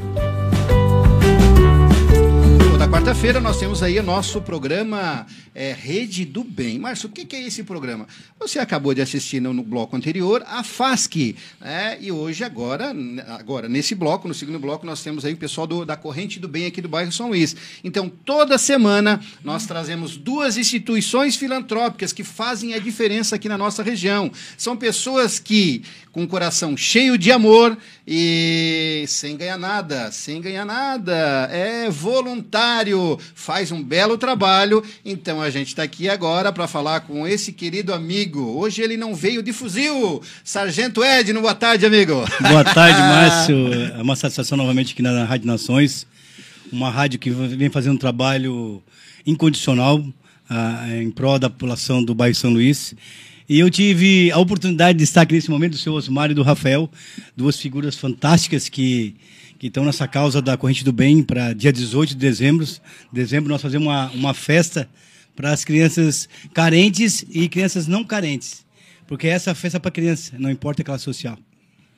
Quarta-feira nós temos aí o nosso programa é, Rede do Bem. Márcio, o que, é esse programa? Você acabou de assistir no, no bloco anterior a FASC, né? e hoje, agora, agora, nesse bloco, no segundo bloco, nós temos aí o pessoal do- da Corrente do Bem aqui do bairro São Luís. Então, toda semana nós trazemos duas instituições filantrópicas que fazem a diferença aqui na nossa região. São pessoas que, com o coração cheio de amor e sem ganhar nada, sem ganhar nada, é voluntário, faz um belo trabalho. Então a gente está aqui agora para falar com esse querido amigo. Hoje ele não veio de fuzil. Sargento Edno, boa tarde, amigo. Boa tarde, Márcio. É uma satisfação novamente aqui na Rádio Nações. Uma rádio que vem fazendo um trabalho incondicional ah, em prol da população do bairro São Luís. E eu tive a oportunidade de estar aqui nesse momento do seu Osmar e do Rafael, duas figuras fantásticas que, que estão nessa causa da Corrente do Bem para dia 18 de dezembro. Dezembro nós fazemos uma, uma festa para as crianças carentes e crianças não carentes. Porque essa é festa para criança, não importa a classe social.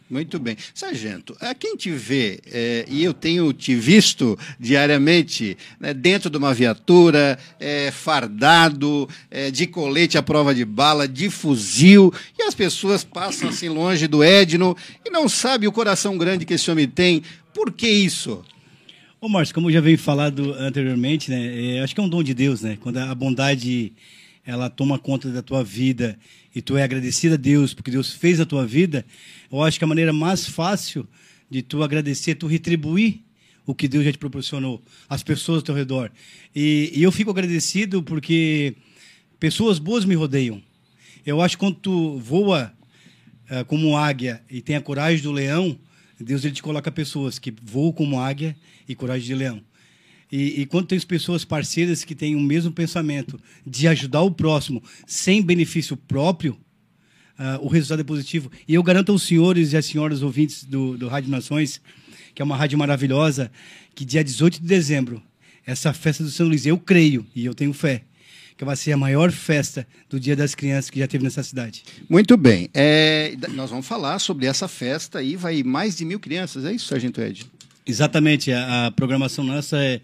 Muito bem. Sargento, a quem te vê, é, e eu tenho te visto diariamente né, dentro de uma viatura, é, fardado, é, de colete à prova de bala, de fuzil, e as pessoas passam assim longe do Edno e não sabe o coração grande que esse homem tem. Por que isso? Ô, Márcio, como já veio falado anteriormente, né? acho que é um dom de Deus, né? Quando a bondade ela toma conta da tua vida e tu é agradecido a Deus porque Deus fez a tua vida, eu acho que a maneira mais fácil de tu agradecer é tu retribuir o que Deus já te proporcionou, as pessoas ao teu redor. E, e eu fico agradecido porque pessoas boas me rodeiam. Eu acho que quando tu voa eh, como águia e tem a coragem do leão, Deus ele te coloca pessoas que voam como águia e coragem de leão. E, e quando tens pessoas parceiras que têm o mesmo pensamento de ajudar o próximo sem benefício próprio, ah, o resultado é positivo. E eu garanto aos senhores e às senhoras ouvintes do, do Rádio Nações, que é uma rádio maravilhosa, que dia 18 de dezembro, essa festa do São Luís, eu creio e eu tenho fé, que vai ser a maior festa do Dia das Crianças que já teve nessa cidade. Muito bem. É, nós vamos falar sobre essa festa aí, vai mais de mil crianças, é isso, Sargento Edno? Exatamente, a, a programação nossa é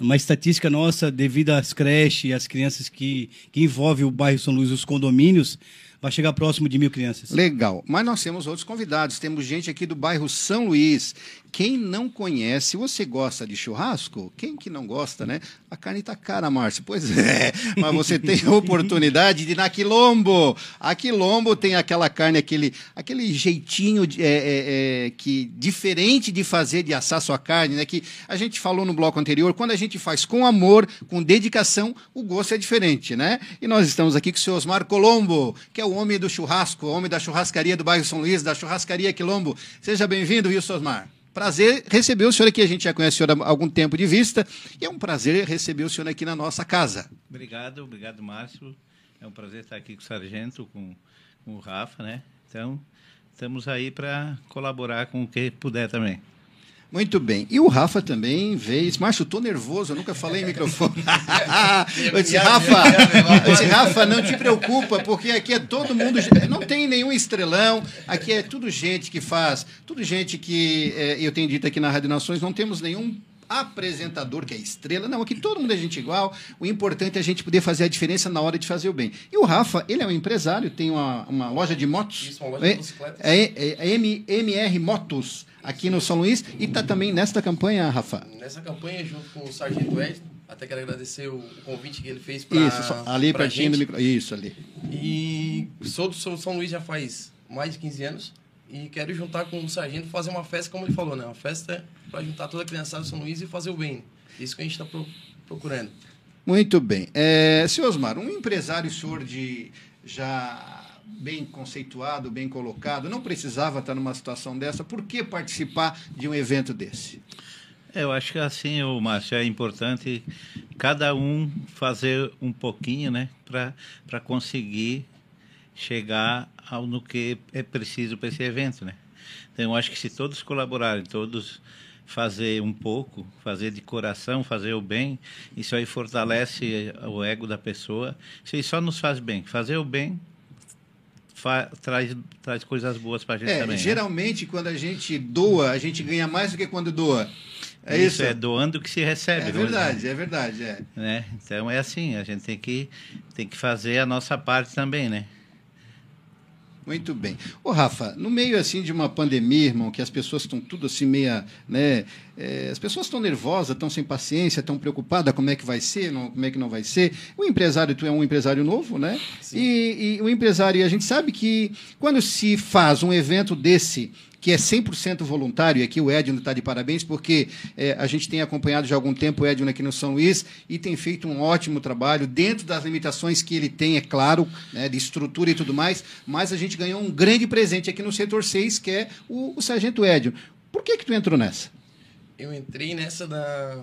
uma estatística nossa devido às creches e às crianças que, que envolve o bairro São Luís, os condomínios, vai chegar próximo de mil crianças. Legal. Mas nós temos outros convidados. Temos gente aqui do bairro São Luís. Quem não conhece, você gosta de churrasco? Quem que não gosta, né? A carne tá cara, Márcio. Pois é. Mas você tem a oportunidade de ir na Quilombo. A Quilombo tem aquela carne, aquele, aquele jeitinho de- é, é, é, que diferente de fazer, de assar sua carne, né? Que a gente falou no bloco anterior, quando a gente faz com amor, com dedicação, o gosto é diferente, né? E nós estamos aqui com o seu Osmar Colombo, que é o homem do churrasco, o homem da churrascaria do bairro São Luís, da churrascaria Quilombo. Seja bem-vindo, Wilson Osmar. Prazer receber o senhor aqui. A gente já conhece o senhor há algum tempo de vista e é um prazer receber o senhor aqui na nossa casa. Obrigado, obrigado, Márcio. É um prazer estar aqui com o Sargento, com, com o Rafa, né? Então, estamos aí para colaborar com o que puder também. Muito bem. E o Rafa também veio. Márcio, estou nervoso, eu nunca falei em microfone. eu disse, Rafa, eu disse, Rafa, não te preocupa, porque aqui é todo mundo. Não tem nenhum estrelão, aqui é tudo gente que faz, tudo gente que. é, eu tenho dito aqui na Rádio Nações, não temos nenhum apresentador que é estrela. Não, aqui todo mundo é gente igual. O importante é a gente poder fazer a diferença na hora de fazer o bem. E o Rafa, ele é um empresário, tem uma, uma loja de motos. Isso, uma loja de é, motocicletas. é, é, é MR Motos, aqui no São Luís. E está também nesta campanha, Rafa. Nessa campanha, junto com o Sargento Ed, até quero agradecer o convite que ele fez para Isso, só- ali pra pertinho do gente. micro. Isso, ali. E sou do São Luís já faz mais de 15 anos e quero juntar com o Sargento e fazer uma festa, como ele falou, né? Uma festa para juntar toda a criançada do São Luís e fazer o bem. Isso que a gente está procurando. Muito bem. É, senhor Osmar, um empresário senhor de já bem conceituado, bem colocado, não precisava estar numa situação dessa. Por que participar de um evento desse? É, Eu acho que assim, o Márcio, é importante cada um fazer um pouquinho, né? Para conseguir chegar ao, no que é preciso para esse evento, né? Então, eu acho que se todos colaborarem, todos fazer um pouco, fazer de coração, fazer o bem, isso aí fortalece o ego da pessoa. Isso aí só nos faz bem. Fazer o bem fa- traz, traz coisas boas para a gente É, também. né? geralmente quando a gente doa, a gente ganha mais do que quando doa. É isso? é doando que se recebe. É dizer. verdade, é verdade, é. né? Então é assim, a gente tem que, tem que fazer a nossa parte também, né? Muito bem. Ô, Rafa, no meio assim de uma pandemia, irmão, que as pessoas estão tudo assim meia, né? é, as pessoas estão nervosas, estão sem paciência, estão preocupadas como é que vai ser, não, como é que não vai ser. O empresário, tu é um empresário novo, né? E, e o empresário, a gente sabe que quando se faz um evento desse que é 100% voluntário, e aqui o Edno está de parabéns, porque é, a gente tem acompanhado já há algum tempo o Edno aqui no São Luís e tem feito um ótimo trabalho, dentro das limitações que ele tem, é claro, né, de estrutura e tudo mais, mas a gente ganhou um grande presente aqui no setor 6, que é o, o Sargento Edno. Por que que tu entrou nessa? Eu entrei nessa da,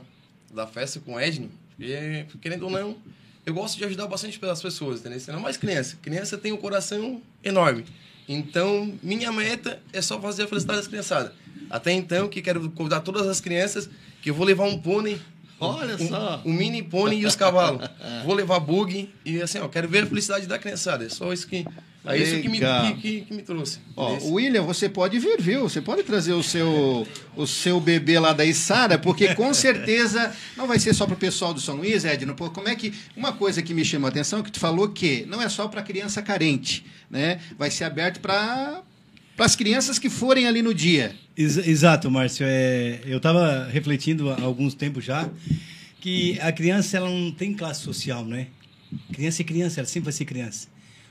da festa com o Edno, porque, querendo ou não, eu gosto de ajudar bastante pelas pessoas, entendeu? Não mais criança. Criança tem um coração enorme. Então, minha meta é só fazer a felicidade das criançadas. Até então, que quero convidar todas as crianças, que eu vou levar um pônei. Olha um, só. Um mini pônei e os cavalos. vou levar bug e assim, ó, quero ver a felicidade da criançada. É só isso que. É isso que me, que, que- me trouxe. Ó, William, você pode vir, viu? Você pode trazer o seu, o seu bebê lá da Isara, porque com certeza não vai ser só para o pessoal do São Luís, Edno. Pô, como é que. Uma coisa que me chamou a atenção é que tu falou que não é só para criança carente, né? Vai ser aberto para as crianças que forem ali no dia. Ex- Exato, Márcio. É, eu estava refletindo há alguns tempos já que a criança ela não tem classe social, né? Criança é criança, ela sempre vai ser criança.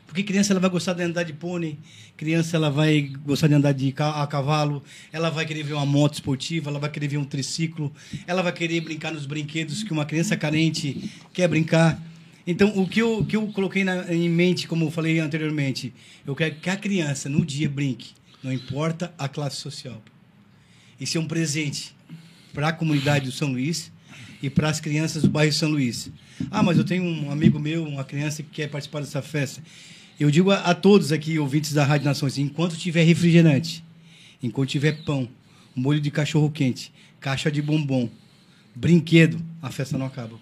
Porque criança ela vai gostar de andar de pônei, criança ela vai gostar de andar de ca- a cavalo, ela vai querer ver uma moto esportiva, ela vai querer ver um triciclo, ela vai querer brincar nos brinquedos que uma criança carente quer brincar. Então, o que eu, que eu coloquei na, em mente, como eu falei anteriormente, eu quero que a criança, no dia, brinque. Não importa a classe social. Isso é um presente para a comunidade do São Luís e para as crianças do bairro São Luís. Ah, mas eu tenho um amigo meu, uma criança que quer participar dessa festa. Eu digo a, a todos aqui, ouvintes da Rádio Nações, enquanto tiver refrigerante, enquanto tiver pão, molho de cachorro quente, caixa de bombom, brinquedo, a festa não acaba.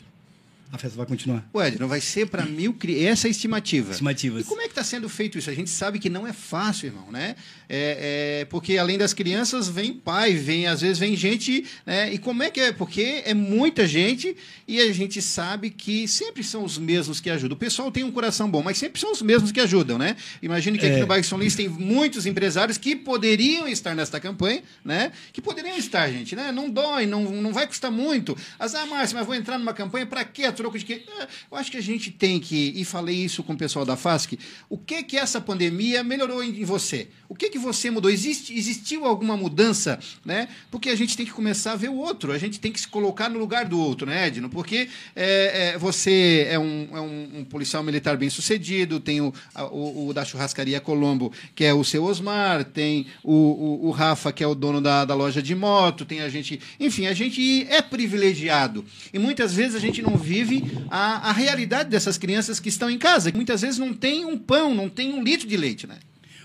A festa vai continuar. O Edno, vai ser para mil crianças. Essa é a estimativa. Estimativas. E como é que está sendo feito isso? A gente sabe que não é fácil, irmão, né? É, é, porque além das crianças, vem pai, vem, às vezes vem gente, né? E como é que é? Porque é muita gente e a gente sabe que sempre são os mesmos que ajudam. O pessoal tem um coração bom, mas sempre são os mesmos que ajudam, né? Imagine que aqui É. no bairro São Luís tem muitos empresários que poderiam estar nesta campanha, né? Que poderiam estar, gente, né? Não dói, não, não vai custar muito. As, ah, Márcio, mas vou entrar numa campanha para quê? Troco de quê? Eu acho que a gente tem que, e falei isso com o pessoal da FASC, o que que essa pandemia melhorou em, você? O que que você mudou? Existe, existiu alguma mudança, né? Porque a gente tem que começar a ver o outro, a gente tem que se colocar no lugar do outro, né, Edno? Porque é, é, você é, um, é um- um policial militar bem sucedido, tem o, o- o da churrascaria Colombo, que é o seu Osmar, tem o, o- o Rafa, que é o dono da, da loja de moto, tem a gente. Enfim, a gente é privilegiado. E muitas vezes a gente não vive a, a realidade dessas crianças que estão em casa, que muitas vezes não tem um pão, não tem um litro de leite, né?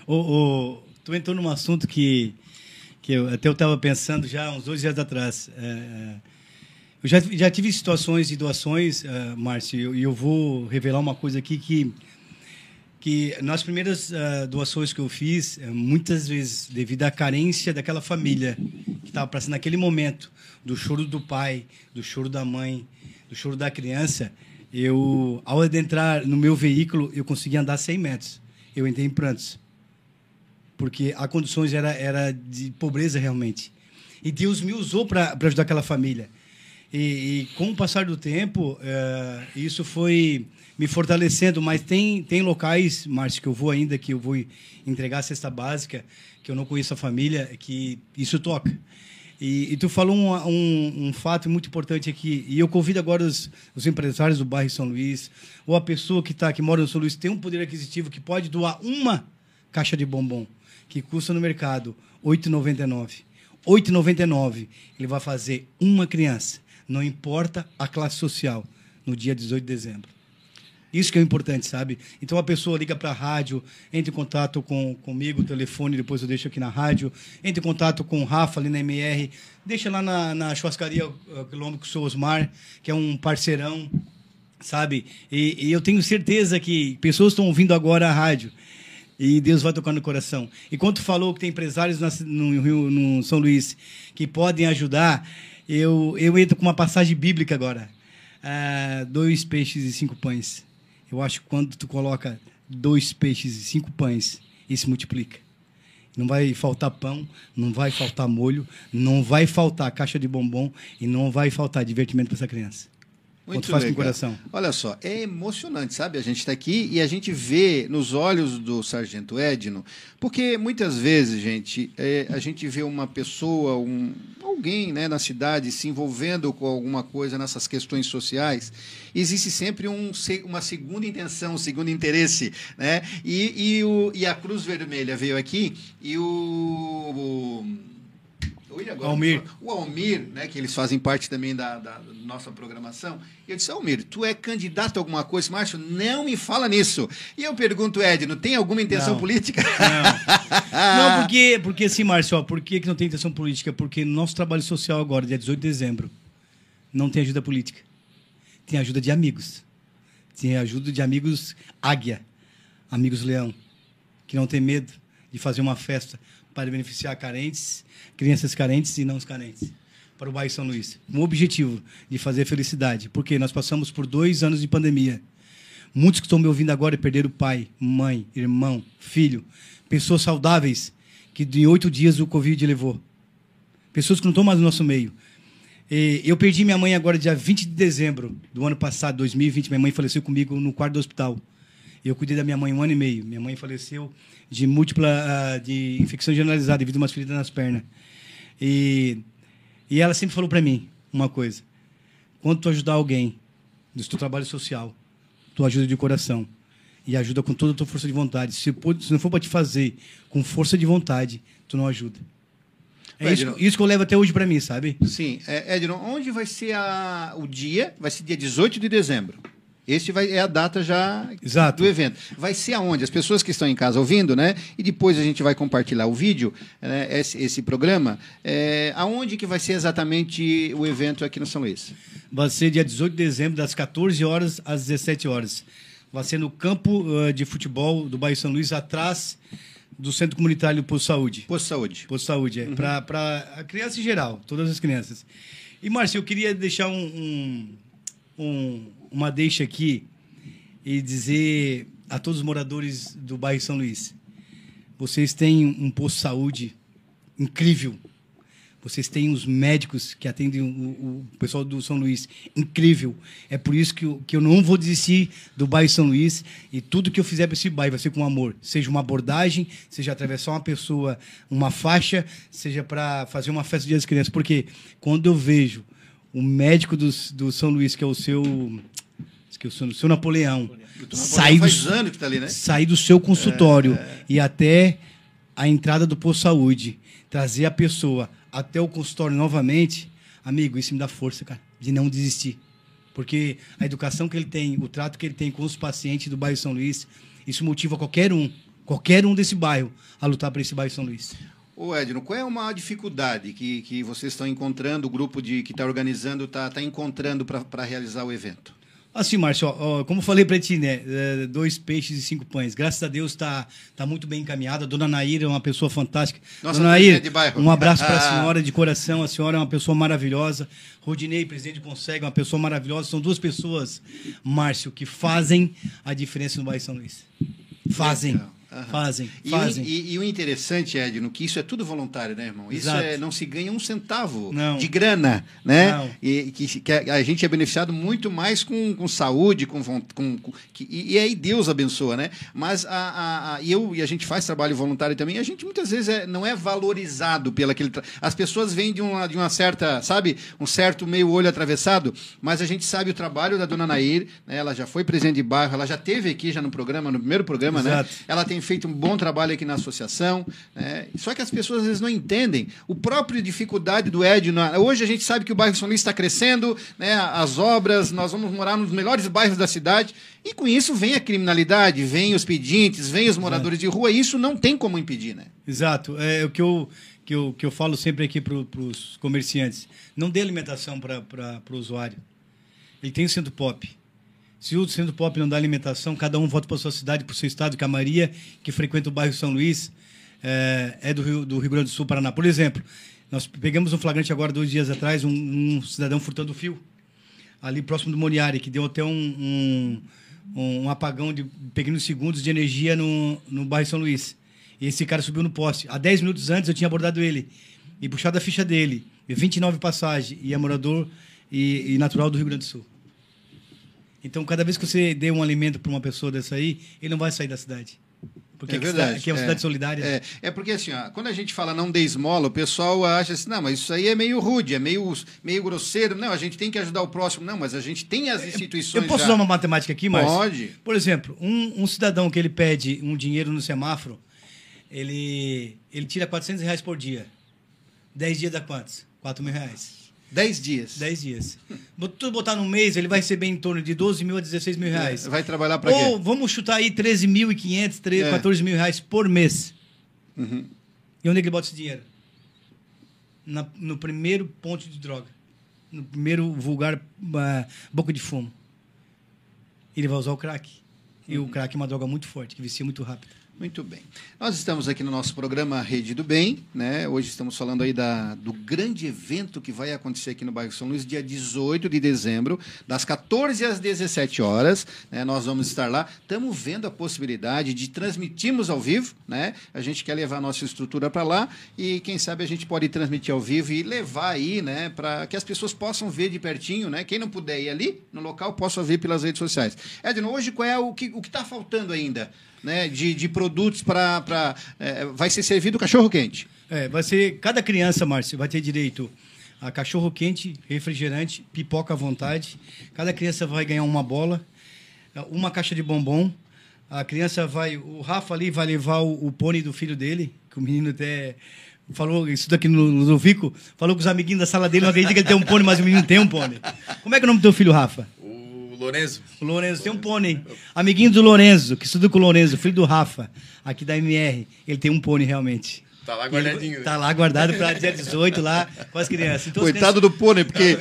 Ô, tu entrou num assunto que, que eu, até eu estava pensando já uns dois dias atrás. É, é, eu já, já tive situações de doações, é, Márcio, e eu, vou revelar uma coisa aqui que, que nas primeiras é, doações que eu fiz, é, muitas vezes, devido à carência daquela família que estava passando naquele momento, do choro do pai, do choro da mãe, do choro da criança, eu, ao adentrar no meu veículo, eu consegui andar 100 metros. Eu entrei em prantos porque a condições era, era de pobreza realmente. E Deus me usou para ajudar aquela família. E, e com o passar do tempo, eh, isso foi me fortalecendo. Mas tem, tem locais, Márcio, que eu vou ainda, que eu vou entregar a cesta básica, que eu não conheço a família, que isso toca. E, e tu falou um, um, um fato muito importante aqui, e eu convido agora os, os empresários do bairro São Luís, ou a pessoa que, tá, que mora no São Luís, tem um poder aquisitivo que pode doar uma caixa de bombom, que custa no mercado R$ 8,99. R$ 8,99. Ele vai fazer uma criança, não importa a classe social, no dia 18 de dezembro. Isso que é importante, sabe? Então a pessoa liga para a rádio, entra em contato com, comigo, telefone, depois eu deixo aqui na rádio, entra em contato com o Rafa ali na MR, deixa lá na, na churrascaria uh, Sou Osmar, que é um parceirão, sabe? E, e eu tenho certeza que pessoas estão ouvindo agora a rádio. E Deus vai tocar no coração. E quando falou que tem empresários na- no Rio, no São Luís que podem ajudar, eu, eu entro com uma passagem bíblica agora. Ah, dois peixes e cinco pães. Eu acho que quando tu coloca dois peixes e cinco pães, isso multiplica. Não vai faltar pão, não vai faltar molho, não vai faltar caixa de bombom e não vai faltar divertimento para essa criança. Quando tu faz com o coração. Olha só, é emocionante, sabe? A gente está aqui e a gente vê nos olhos do Sargento Edno, porque muitas vezes, gente, é, a gente vê uma pessoa, um, alguém né, na cidade se envolvendo com alguma coisa nessas questões sociais, existe sempre um, uma segunda intenção, um segundo interesse, né? E, e, o, e a Cruz Vermelha veio aqui e o- o Agora, Almir. O Almir, né, que eles fazem parte também da, da nossa programação. E eu disse, Almir, tu é candidato a alguma coisa? Márcio, não me fala nisso. E eu pergunto, Edno, tem alguma intenção Não. política? Não, porque, porque assim, Márcio, ó, por que, que não tem intenção política? Porque no nosso trabalho social agora, dia 18 de dezembro, não tem ajuda política. Tem ajuda de amigos. Tem ajuda de amigos águia, amigos leão, que não tem medo de fazer uma festa para beneficiar carentes, crianças carentes e não os carentes, para o bairro São Luís. Com o objetivo de fazer felicidade, porque nós passamos por dois anos de pandemia. Muitos que estão me ouvindo agora perderam pai, mãe, irmão, filho, pessoas saudáveis que em oito dias o Covid levou. Pessoas que não estão mais no nosso meio. E eu perdi minha mãe agora, dia 20 de dezembro do ano passado, 2020. Minha mãe faleceu comigo no quarto do hospital. Eu cuidei da minha mãe um ano e meio. Minha mãe faleceu de múltipla ah, de infecção generalizada devido a umas feridas nas pernas. E, e ela sempre falou para mim uma coisa: quando tu ajudar alguém do teu trabalho social, tu ajuda de coração e ajuda com toda a tua força de vontade. Se, se não for para te fazer com força de vontade, tu não ajuda. É Ué, isso, Edno- isso que eu levo até hoje para mim, sabe? Sim. É, Edno, onde vai ser a- o dia? Vai ser dia 18 de dezembro. Esse vai, é a data já Exato. do evento. Vai ser aonde? As pessoas que estão em casa ouvindo, né? E depois a gente vai compartilhar o vídeo, né, esse, esse programa. É, aonde que vai ser exatamente o evento aqui no São Luís? Vai ser dia 18 de dezembro, das 14 horas às 17 horas. Vai ser no campo ah, de futebol do bairro São Luís, atrás do Centro Comunitário Posto Saúde. Posto de Saúde. Posto Saúde, é. Para a criança em geral, todas as crianças. E, Márcio, eu queria deixar um, um- um- uma deixa aqui e dizer a todos os moradores do bairro São Luís: vocês têm um posto de saúde incrível. Vocês têm os médicos que atendem o, o pessoal do São Luís. Incrível. É por isso que eu, que eu não vou desistir do bairro São Luís. E tudo que eu fizer para esse bairro vai ser com amor. Seja uma abordagem, seja atravessar uma pessoa, uma faixa, seja para fazer uma festa de Dia das Crianças. Porque quando eu vejo o médico do, do São Luís, que é o seu. Esqueci o seu, seu Napoleão, sair do, faz anos que tá ali, né? sair do seu consultório e até a entrada do posto de saúde, trazer a pessoa até o consultório novamente, amigo, isso me dá força, cara, de não desistir. Porque a educação que ele tem, o trato que ele tem com os pacientes do bairro São Luís, isso motiva qualquer um, qualquer um desse bairro a lutar por esse bairro São Luís. Ô Edno, qual é uma dificuldade que, que vocês estão encontrando, o grupo de, que está organizando está tá encontrando para realizar o evento? Assim, Márcio, ó, ó, como falei para ti, né? é, Dois peixes e cinco pães. Graças a Deus está tá muito bem encaminhada. A dona Nair é uma pessoa fantástica. Nossa dona presidente Nair, de bairro. um abraço para a senhora de coração. A senhora é uma pessoa maravilhosa. Rodinei, presidente Consegue, uma pessoa maravilhosa. São duas pessoas, Márcio, que fazem a diferença no bairro São Luís. Fazem. Legal. Aham. Fazem, E, fazem. O, e, e o interessante, Edno, que isso é tudo voluntário, né, irmão? Isso Exato. é, não se ganha um centavo Não. de grana, né? Não. E que, que a, a gente é beneficiado muito mais com, com saúde, com, com, com que, e, e aí Deus abençoa, né? Mas a, a, a- eu e a gente faz trabalho voluntário também. A gente muitas vezes é, não é valorizado pelo aquele. tra- As pessoas vêm de uma, de uma certa, sabe, um certo meio olho atravessado, mas a gente sabe o trabalho da dona Nair, né? Ela já foi presidente de bairro, ela já teve aqui já no programa, no primeiro programa, Exato. né? Ela tem tem feito um bom trabalho aqui na associação. né? Só que as pessoas às vezes não entendem. O próprio dificuldade do Ed. na- Hoje a gente sabe que o bairro São Luís está crescendo, né? as obras, nós vamos morar nos melhores bairros da cidade. E com isso vem a criminalidade, vem os pedintes, vem os moradores de rua. E isso não tem como impedir, né? Exato. É o que eu, que eu, que eu falo sempre aqui para os comerciantes. Não dê alimentação para o usuário. Ele tem o centro pop. Se o centro pop não dá alimentação, cada um volta para sua cidade, para o seu estado, que a Maria, que frequenta o bairro São Luís, é, é do, Rio, do Rio Grande do Sul, Paraná. Por exemplo, nós pegamos um flagrante agora, dois dias atrás, um, um cidadão furtando fio, ali próximo do Moniari, que deu até um, um, um apagão de pequenos segundos de energia no, no bairro São Luís. E esse cara subiu no poste. Há 10 minutos antes eu tinha abordado ele e puxado a ficha dele. 29 passagens e é morador e, e natural do Rio Grande do Sul. Então, cada vez que você dê um alimento para uma pessoa dessa aí, ele não vai sair da cidade. Porque é aqui verdade. aqui é uma cidade solidária. É, é porque assim, ó, quando a gente fala não dê esmola, o pessoal acha assim, não, mas isso aí é meio rude, é meio, meio grosseiro. Não, a gente tem que ajudar o próximo. Não, mas a gente tem as instituições. Eu posso já. usar uma matemática aqui, Márcio? Pode. Por exemplo, um, um cidadão que ele pede um dinheiro no semáforo, ele, ele tira 400 reais por dia. 10 dias dá quantos? 4 mil reais. 10 dias. 10 dias. Tudo botar no mês, ele vai receber em torno de 12 mil a 16 mil reais. Vai trabalhar para Ou quê? vamos chutar aí 13.500, 13, É. 14 mil reais por mês. Uhum. E onde é que ele bota esse dinheiro? Na- no primeiro ponto de droga. No primeiro vulgar ah, boca de fumo. Ele vai usar o crack. E Uhum. o crack é uma droga muito forte, que vicia muito rápido. Muito bem. Nós estamos aqui no nosso programa Rede do Bem, né? Hoje estamos falando aí da, do grande evento que vai acontecer aqui no bairro São Luís, dia 18 de dezembro, das 14 às 17 horas, né? Nós vamos estar lá. Estamos vendo a possibilidade de transmitirmos ao vivo, né? A gente quer levar a nossa estrutura para lá e quem sabe a gente pode transmitir ao vivo e levar aí, né, para que as pessoas possam ver de pertinho, né? Quem não puder ir ali no local possa ver pelas redes sociais. Edno, hoje qual é o que o que está faltando ainda? Né, de, de produtos para. vai ser servido cachorro quente. É, vai ser. Cada criança, Márcio, vai ter direito a cachorro quente, refrigerante, pipoca à vontade. Cada criança vai ganhar uma bola, uma caixa de bombom. A criança vai. O Rafa ali vai levar o, o pônei do filho dele, que o menino até. Falou isso daqui no Ludovico, falou com os amiguinhos da sala dele, não acredita que ele tem um pônei, mas o menino tem um pônei. Como é que é o nome do teu filho, Rafa? Lorenzo. O Lorenzo tem um pônei. Amiguinho do Lorenzo, que estuda com o Lorenzo, filho do Rafa, aqui da MR. Ele tem um pônei realmente. Tá lá guardadinho. Tá lá guardado para dia 18 lá com as crianças. Então, as Coitado do pônei, porque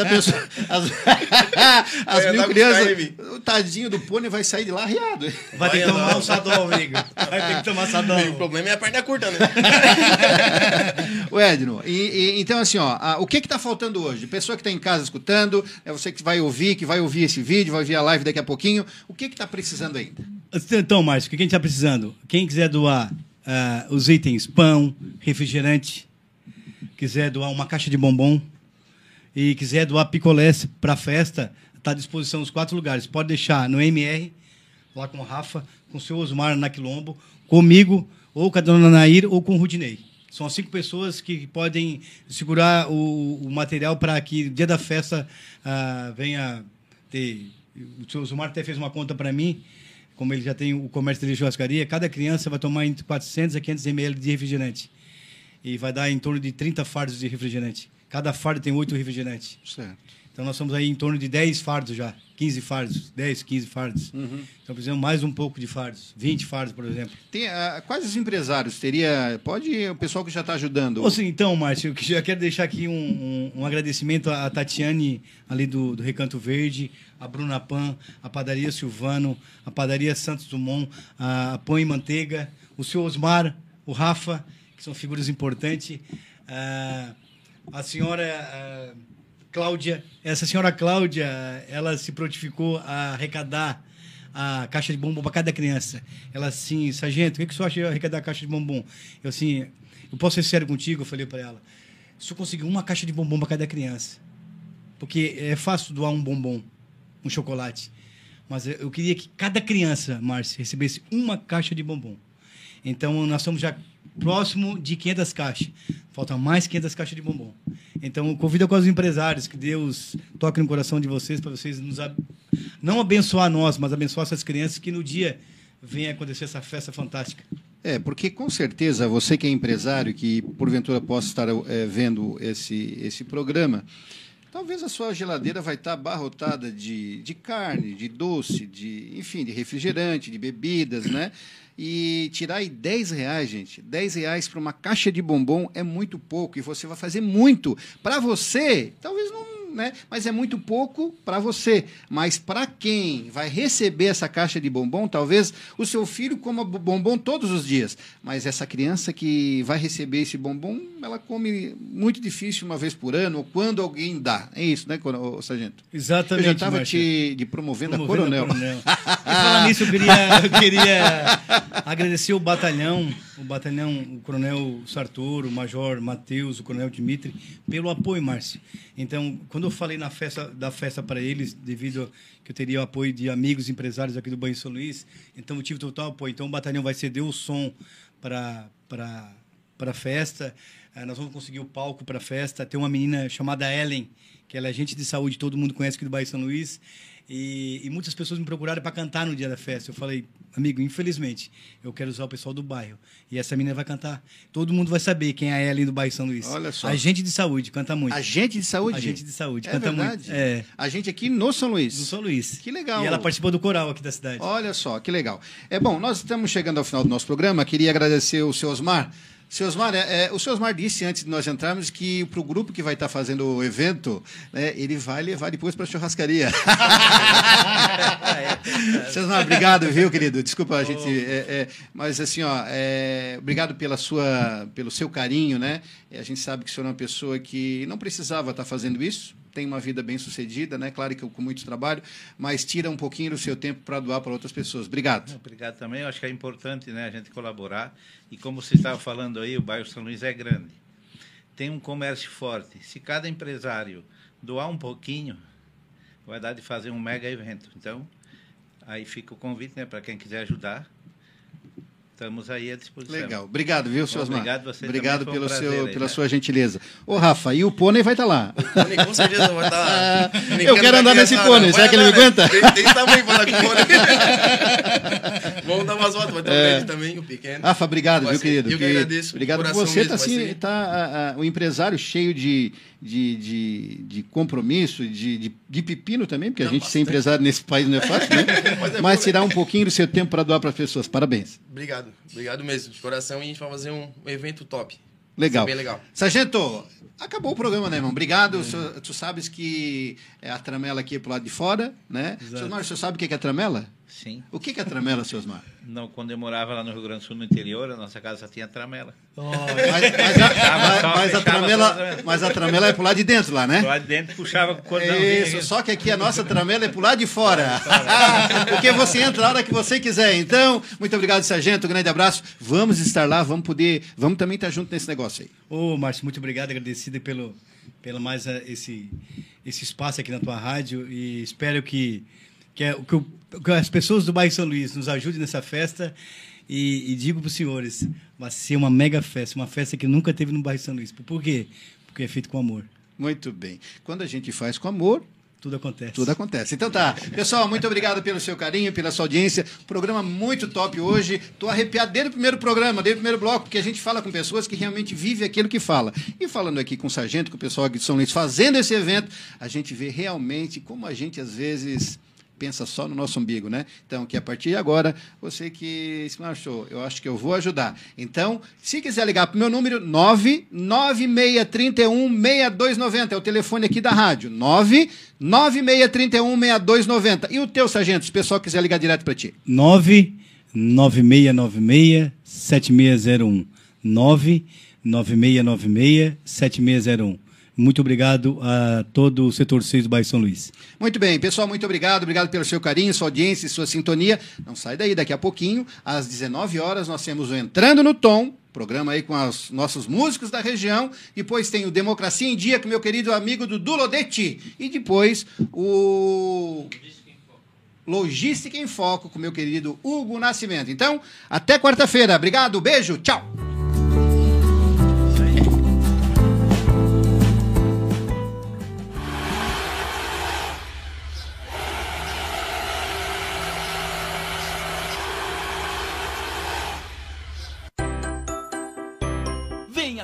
a pessoa- as, as Vai mil crianças. O tadinho do pônei vai sair de lá riado. crianças- Vai ter que Vai tomar um sadol, amigo. Vai ter que tomar sadol. O problema é a perna curta, né? o Edno, e, e- então assim, ó, a- o que que tá faltando hoje? Pessoa que está em casa escutando, é você que vai ouvir, que vai ouvir esse vídeo, vai ouvir a live daqui a pouquinho, o que que tá precisando ainda? Então, Márcio, o que a gente está precisando? Quem quiser doar ah, os itens, pão, refrigerante, quiser doar uma caixa de bombom e quiser doar picolés para a festa, está à disposição nos quatro lugares. Pode deixar no MR, lá com o Rafa, com o seu Osmar na Quilombo, comigo, ou com a dona Nair, ou com o Rudinei. São cinco pessoas que podem segurar o, o material para que dia da festa ah, venha ter. O seu Osmar até fez uma conta para mim, como ele já tem o comércio de churrascaria, cada criança vai tomar entre 400 a 500 ml de refrigerante. E vai dar em torno de 30 fardos de refrigerante. Cada fardo tem oito refrigerantes. Certo. Então nós estamos aí em torno de 10 fardos já, 15 fardos, 10, 15 fardos. Então precisamos mais um pouco de fardos, 20 fardos, por exemplo. Tem, ah, quais os empresários? Teria. Pode o pessoal que já está ajudando. Ou seja, então, Márcio, eu já quero deixar aqui um, um- um agradecimento à Tatiane, ali do, do Recanto Verde, a Bruna Pan, a Padaria Silvano, a Padaria Santos Dumont, a Pão e Manteiga, o senhor Osmar, o Rafa, que são figuras importantes, ah, a senhora ah, Cláudia. Essa senhora Cláudia, ela se prontificou a arrecadar a caixa de bombom para cada criança. Ela assim, sargento, o que, que senhor acha de arrecadar a caixa de bombom? Eu assim, eu posso ser sério contigo? Eu falei para ela. Se eu conseguir uma caixa de bombom para cada criança, porque é fácil doar um bombom, um chocolate, mas eu queria que cada criança, Márcia, recebesse uma caixa de bombom. Então, nós estamos já próximo de 500 caixas. Faltam mais 500 caixas de bombom. Então, convido com os empresários que Deus toque no coração de vocês para vocês nos ab- não abençoar nós, mas abençoar essas crianças que no dia venha acontecer essa festa fantástica. É, porque com certeza você que é empresário, que porventura possa estar é, vendo esse, esse programa, talvez a sua geladeira vai estar abarrotada de, de carne, de doce, de, enfim, de refrigerante, de bebidas, né? E tirar aí 10 reais, gente, 10 reais para uma caixa de bombom é muito pouco e você vai fazer muito. Para você, talvez não né? Mas é muito pouco para você. Mas para quem vai receber essa caixa de bombom, talvez o seu filho coma bombom todos os dias. Mas essa criança que vai receber esse bombom, ela come muito difícil uma vez por ano, ou quando alguém dá. É isso, né, Sargento? Exatamente. Eu já estava te, te promovendo, promovendo, a coronel. A coronel. e falando nisso, eu queria, eu queria agradecer o batalhão, o batalhão, o coronel Sartor, o major Matheus, o coronel Dimitri, pelo apoio, Márcio. Então, quando eu falei na festa da festa para eles, devido a que eu teria o apoio de amigos empresários aqui do Banho São Luís, então eu tive total apoio. Então, o batalhão vai ceder o som para para a festa. Uh, nós vamos conseguir o palco para a festa. Tem uma menina chamada Ellen, que ela é agente de saúde, todo mundo conhece aqui do Bairro São Luís. E, e muitas pessoas me procuraram para cantar no dia da festa. Eu falei, amigo, infelizmente, eu quero usar o pessoal do bairro. E essa menina vai cantar. Todo mundo vai saber quem é a Ellen do bairro São Luís. Olha só. Agente de saúde, canta muito. Agente de saúde? Agente de saúde, é canta verdade? muito. É. A gente aqui no São Luís. No São Luís. Que legal. E ela participou do coral aqui da cidade. Olha só, que legal. É bom, nós estamos chegando ao final do nosso programa. Queria agradecer o seu Osmar seu Osmar, é, é, o seu Osmar disse antes de nós entrarmos que para o grupo que vai estar fazendo o evento, né, ele vai levar depois para a churrascaria. seu Osmar, obrigado, viu, querido? Desculpa a gente. É, é, mas assim, ó, é, obrigado pela sua, pelo seu carinho, né? A gente sabe que o senhor é uma pessoa que não precisava estar fazendo isso tem uma vida bem sucedida, né? Claro que com muito trabalho, mas tira um pouquinho do seu tempo para doar para outras pessoas. Obrigado. Obrigado também. Eu acho que é importante, né, a gente colaborar. E como você estava falando aí, o bairro São Luís é grande. Tem um comércio forte. Se cada empresário doar um pouquinho, vai dar de fazer um mega evento. Então, aí fica o convite, né, para quem quiser ajudar. Estamos aí à disposição. Legal. Obrigado, viu, seu Osmar? Obrigado você Obrigado pelo um seu, aí, pela né? sua gentileza. Ô, Rafa, e o pônei vai estar lá. O pônei com certeza vai estar. Eu quero andar nesse pônei, será que ele me aguenta? Tem, tem tamanho para andar com o pônei. Vamos dar umas voltas, vai ter o grande também, o pequeno. Rafa, obrigado, viu, ser- querido? eu que Que- agradeço, de Obrigado por você. Tá, assim, tá ah, ah, um empresário cheio de, de, de, de compromisso, de, de, de pepino também, porque a gente ser empresário nesse país não é fácil, né? Mas é Mas tirar um pouquinho do seu tempo para doar para as pessoas. Parabéns. Obrigado, obrigado mesmo, de coração. E a gente vai fazer um evento top. Legal. Bem legal. Sargento, acabou o programa, né, irmão? Obrigado. O senhor- tu sabes que é a tramela aqui é pro lado de fora, né? Exato. Osmar, o senhor sabe o que é a tramela? Sim. O que é a tramela, seu Osmar? Não, quando eu morava lá no Rio Grande do Sul, no interior, a nossa casa só tinha tramela. Mas, mas a, mas- só, mas a fechava tramela, mas a tramela é pro lado de dentro lá, né? Lá de dentro puxava com o cordãozinho. É Isso, só que aqui a nossa tramela é pro lado de fora. Porque você entra a hora que você quiser. Então, muito obrigado, Sargento. Um grande abraço. Vamos estar lá, vamos poder. Vamos também estar junto nesse negócio aí. Ô, Márcio, muito obrigado, agradecido pelo, pelo mais eh, esse, esse espaço aqui na tua rádio e espero que, que, é- que, o- que as pessoas do bairro São Luís nos ajudem nessa festa e, e digo para os senhores, vai ser uma mega festa, uma festa que nunca teve no bairro São Luís. Por quê? Porque é feito com amor. Muito bem. Quando a gente faz com amor, Tudo acontece. Tudo acontece. Então tá. Pessoal, muito obrigado pelo seu carinho, pela sua audiência. Programa muito top hoje. Tô arrepiado desde o primeiro programa, desde o primeiro bloco, porque a gente fala com pessoas que realmente vivem aquilo que fala. E falando aqui com o Sargento, com o pessoal aqui de São Luís, fazendo esse evento, a gente vê realmente como a gente às vezes pensa só no nosso umbigo, né? Então, que a partir de agora, você que se achou, eu acho que eu vou ajudar. Então, se quiser ligar para o meu número, 99631-6290, é o telefone aqui da rádio, 99631-6290. E o teu, sargento, se o pessoal quiser ligar direto para ti? 99696-7601. 99696-7601. Muito obrigado a todo o setor 6 do bairro São Luís. Muito bem, pessoal, muito obrigado. Obrigado pelo seu carinho, sua audiência sua sintonia. Não sai daí, daqui a pouquinho, às 19 horas, nós temos o Entrando no Tom, programa aí com os nossos músicos da região. Depois tem o Democracia em Dia com meu querido amigo Dudu Lodetti. E depois o Logística em Foco com meu querido Hugo Nascimento. Então, até quarta-feira. Obrigado, beijo, tchau.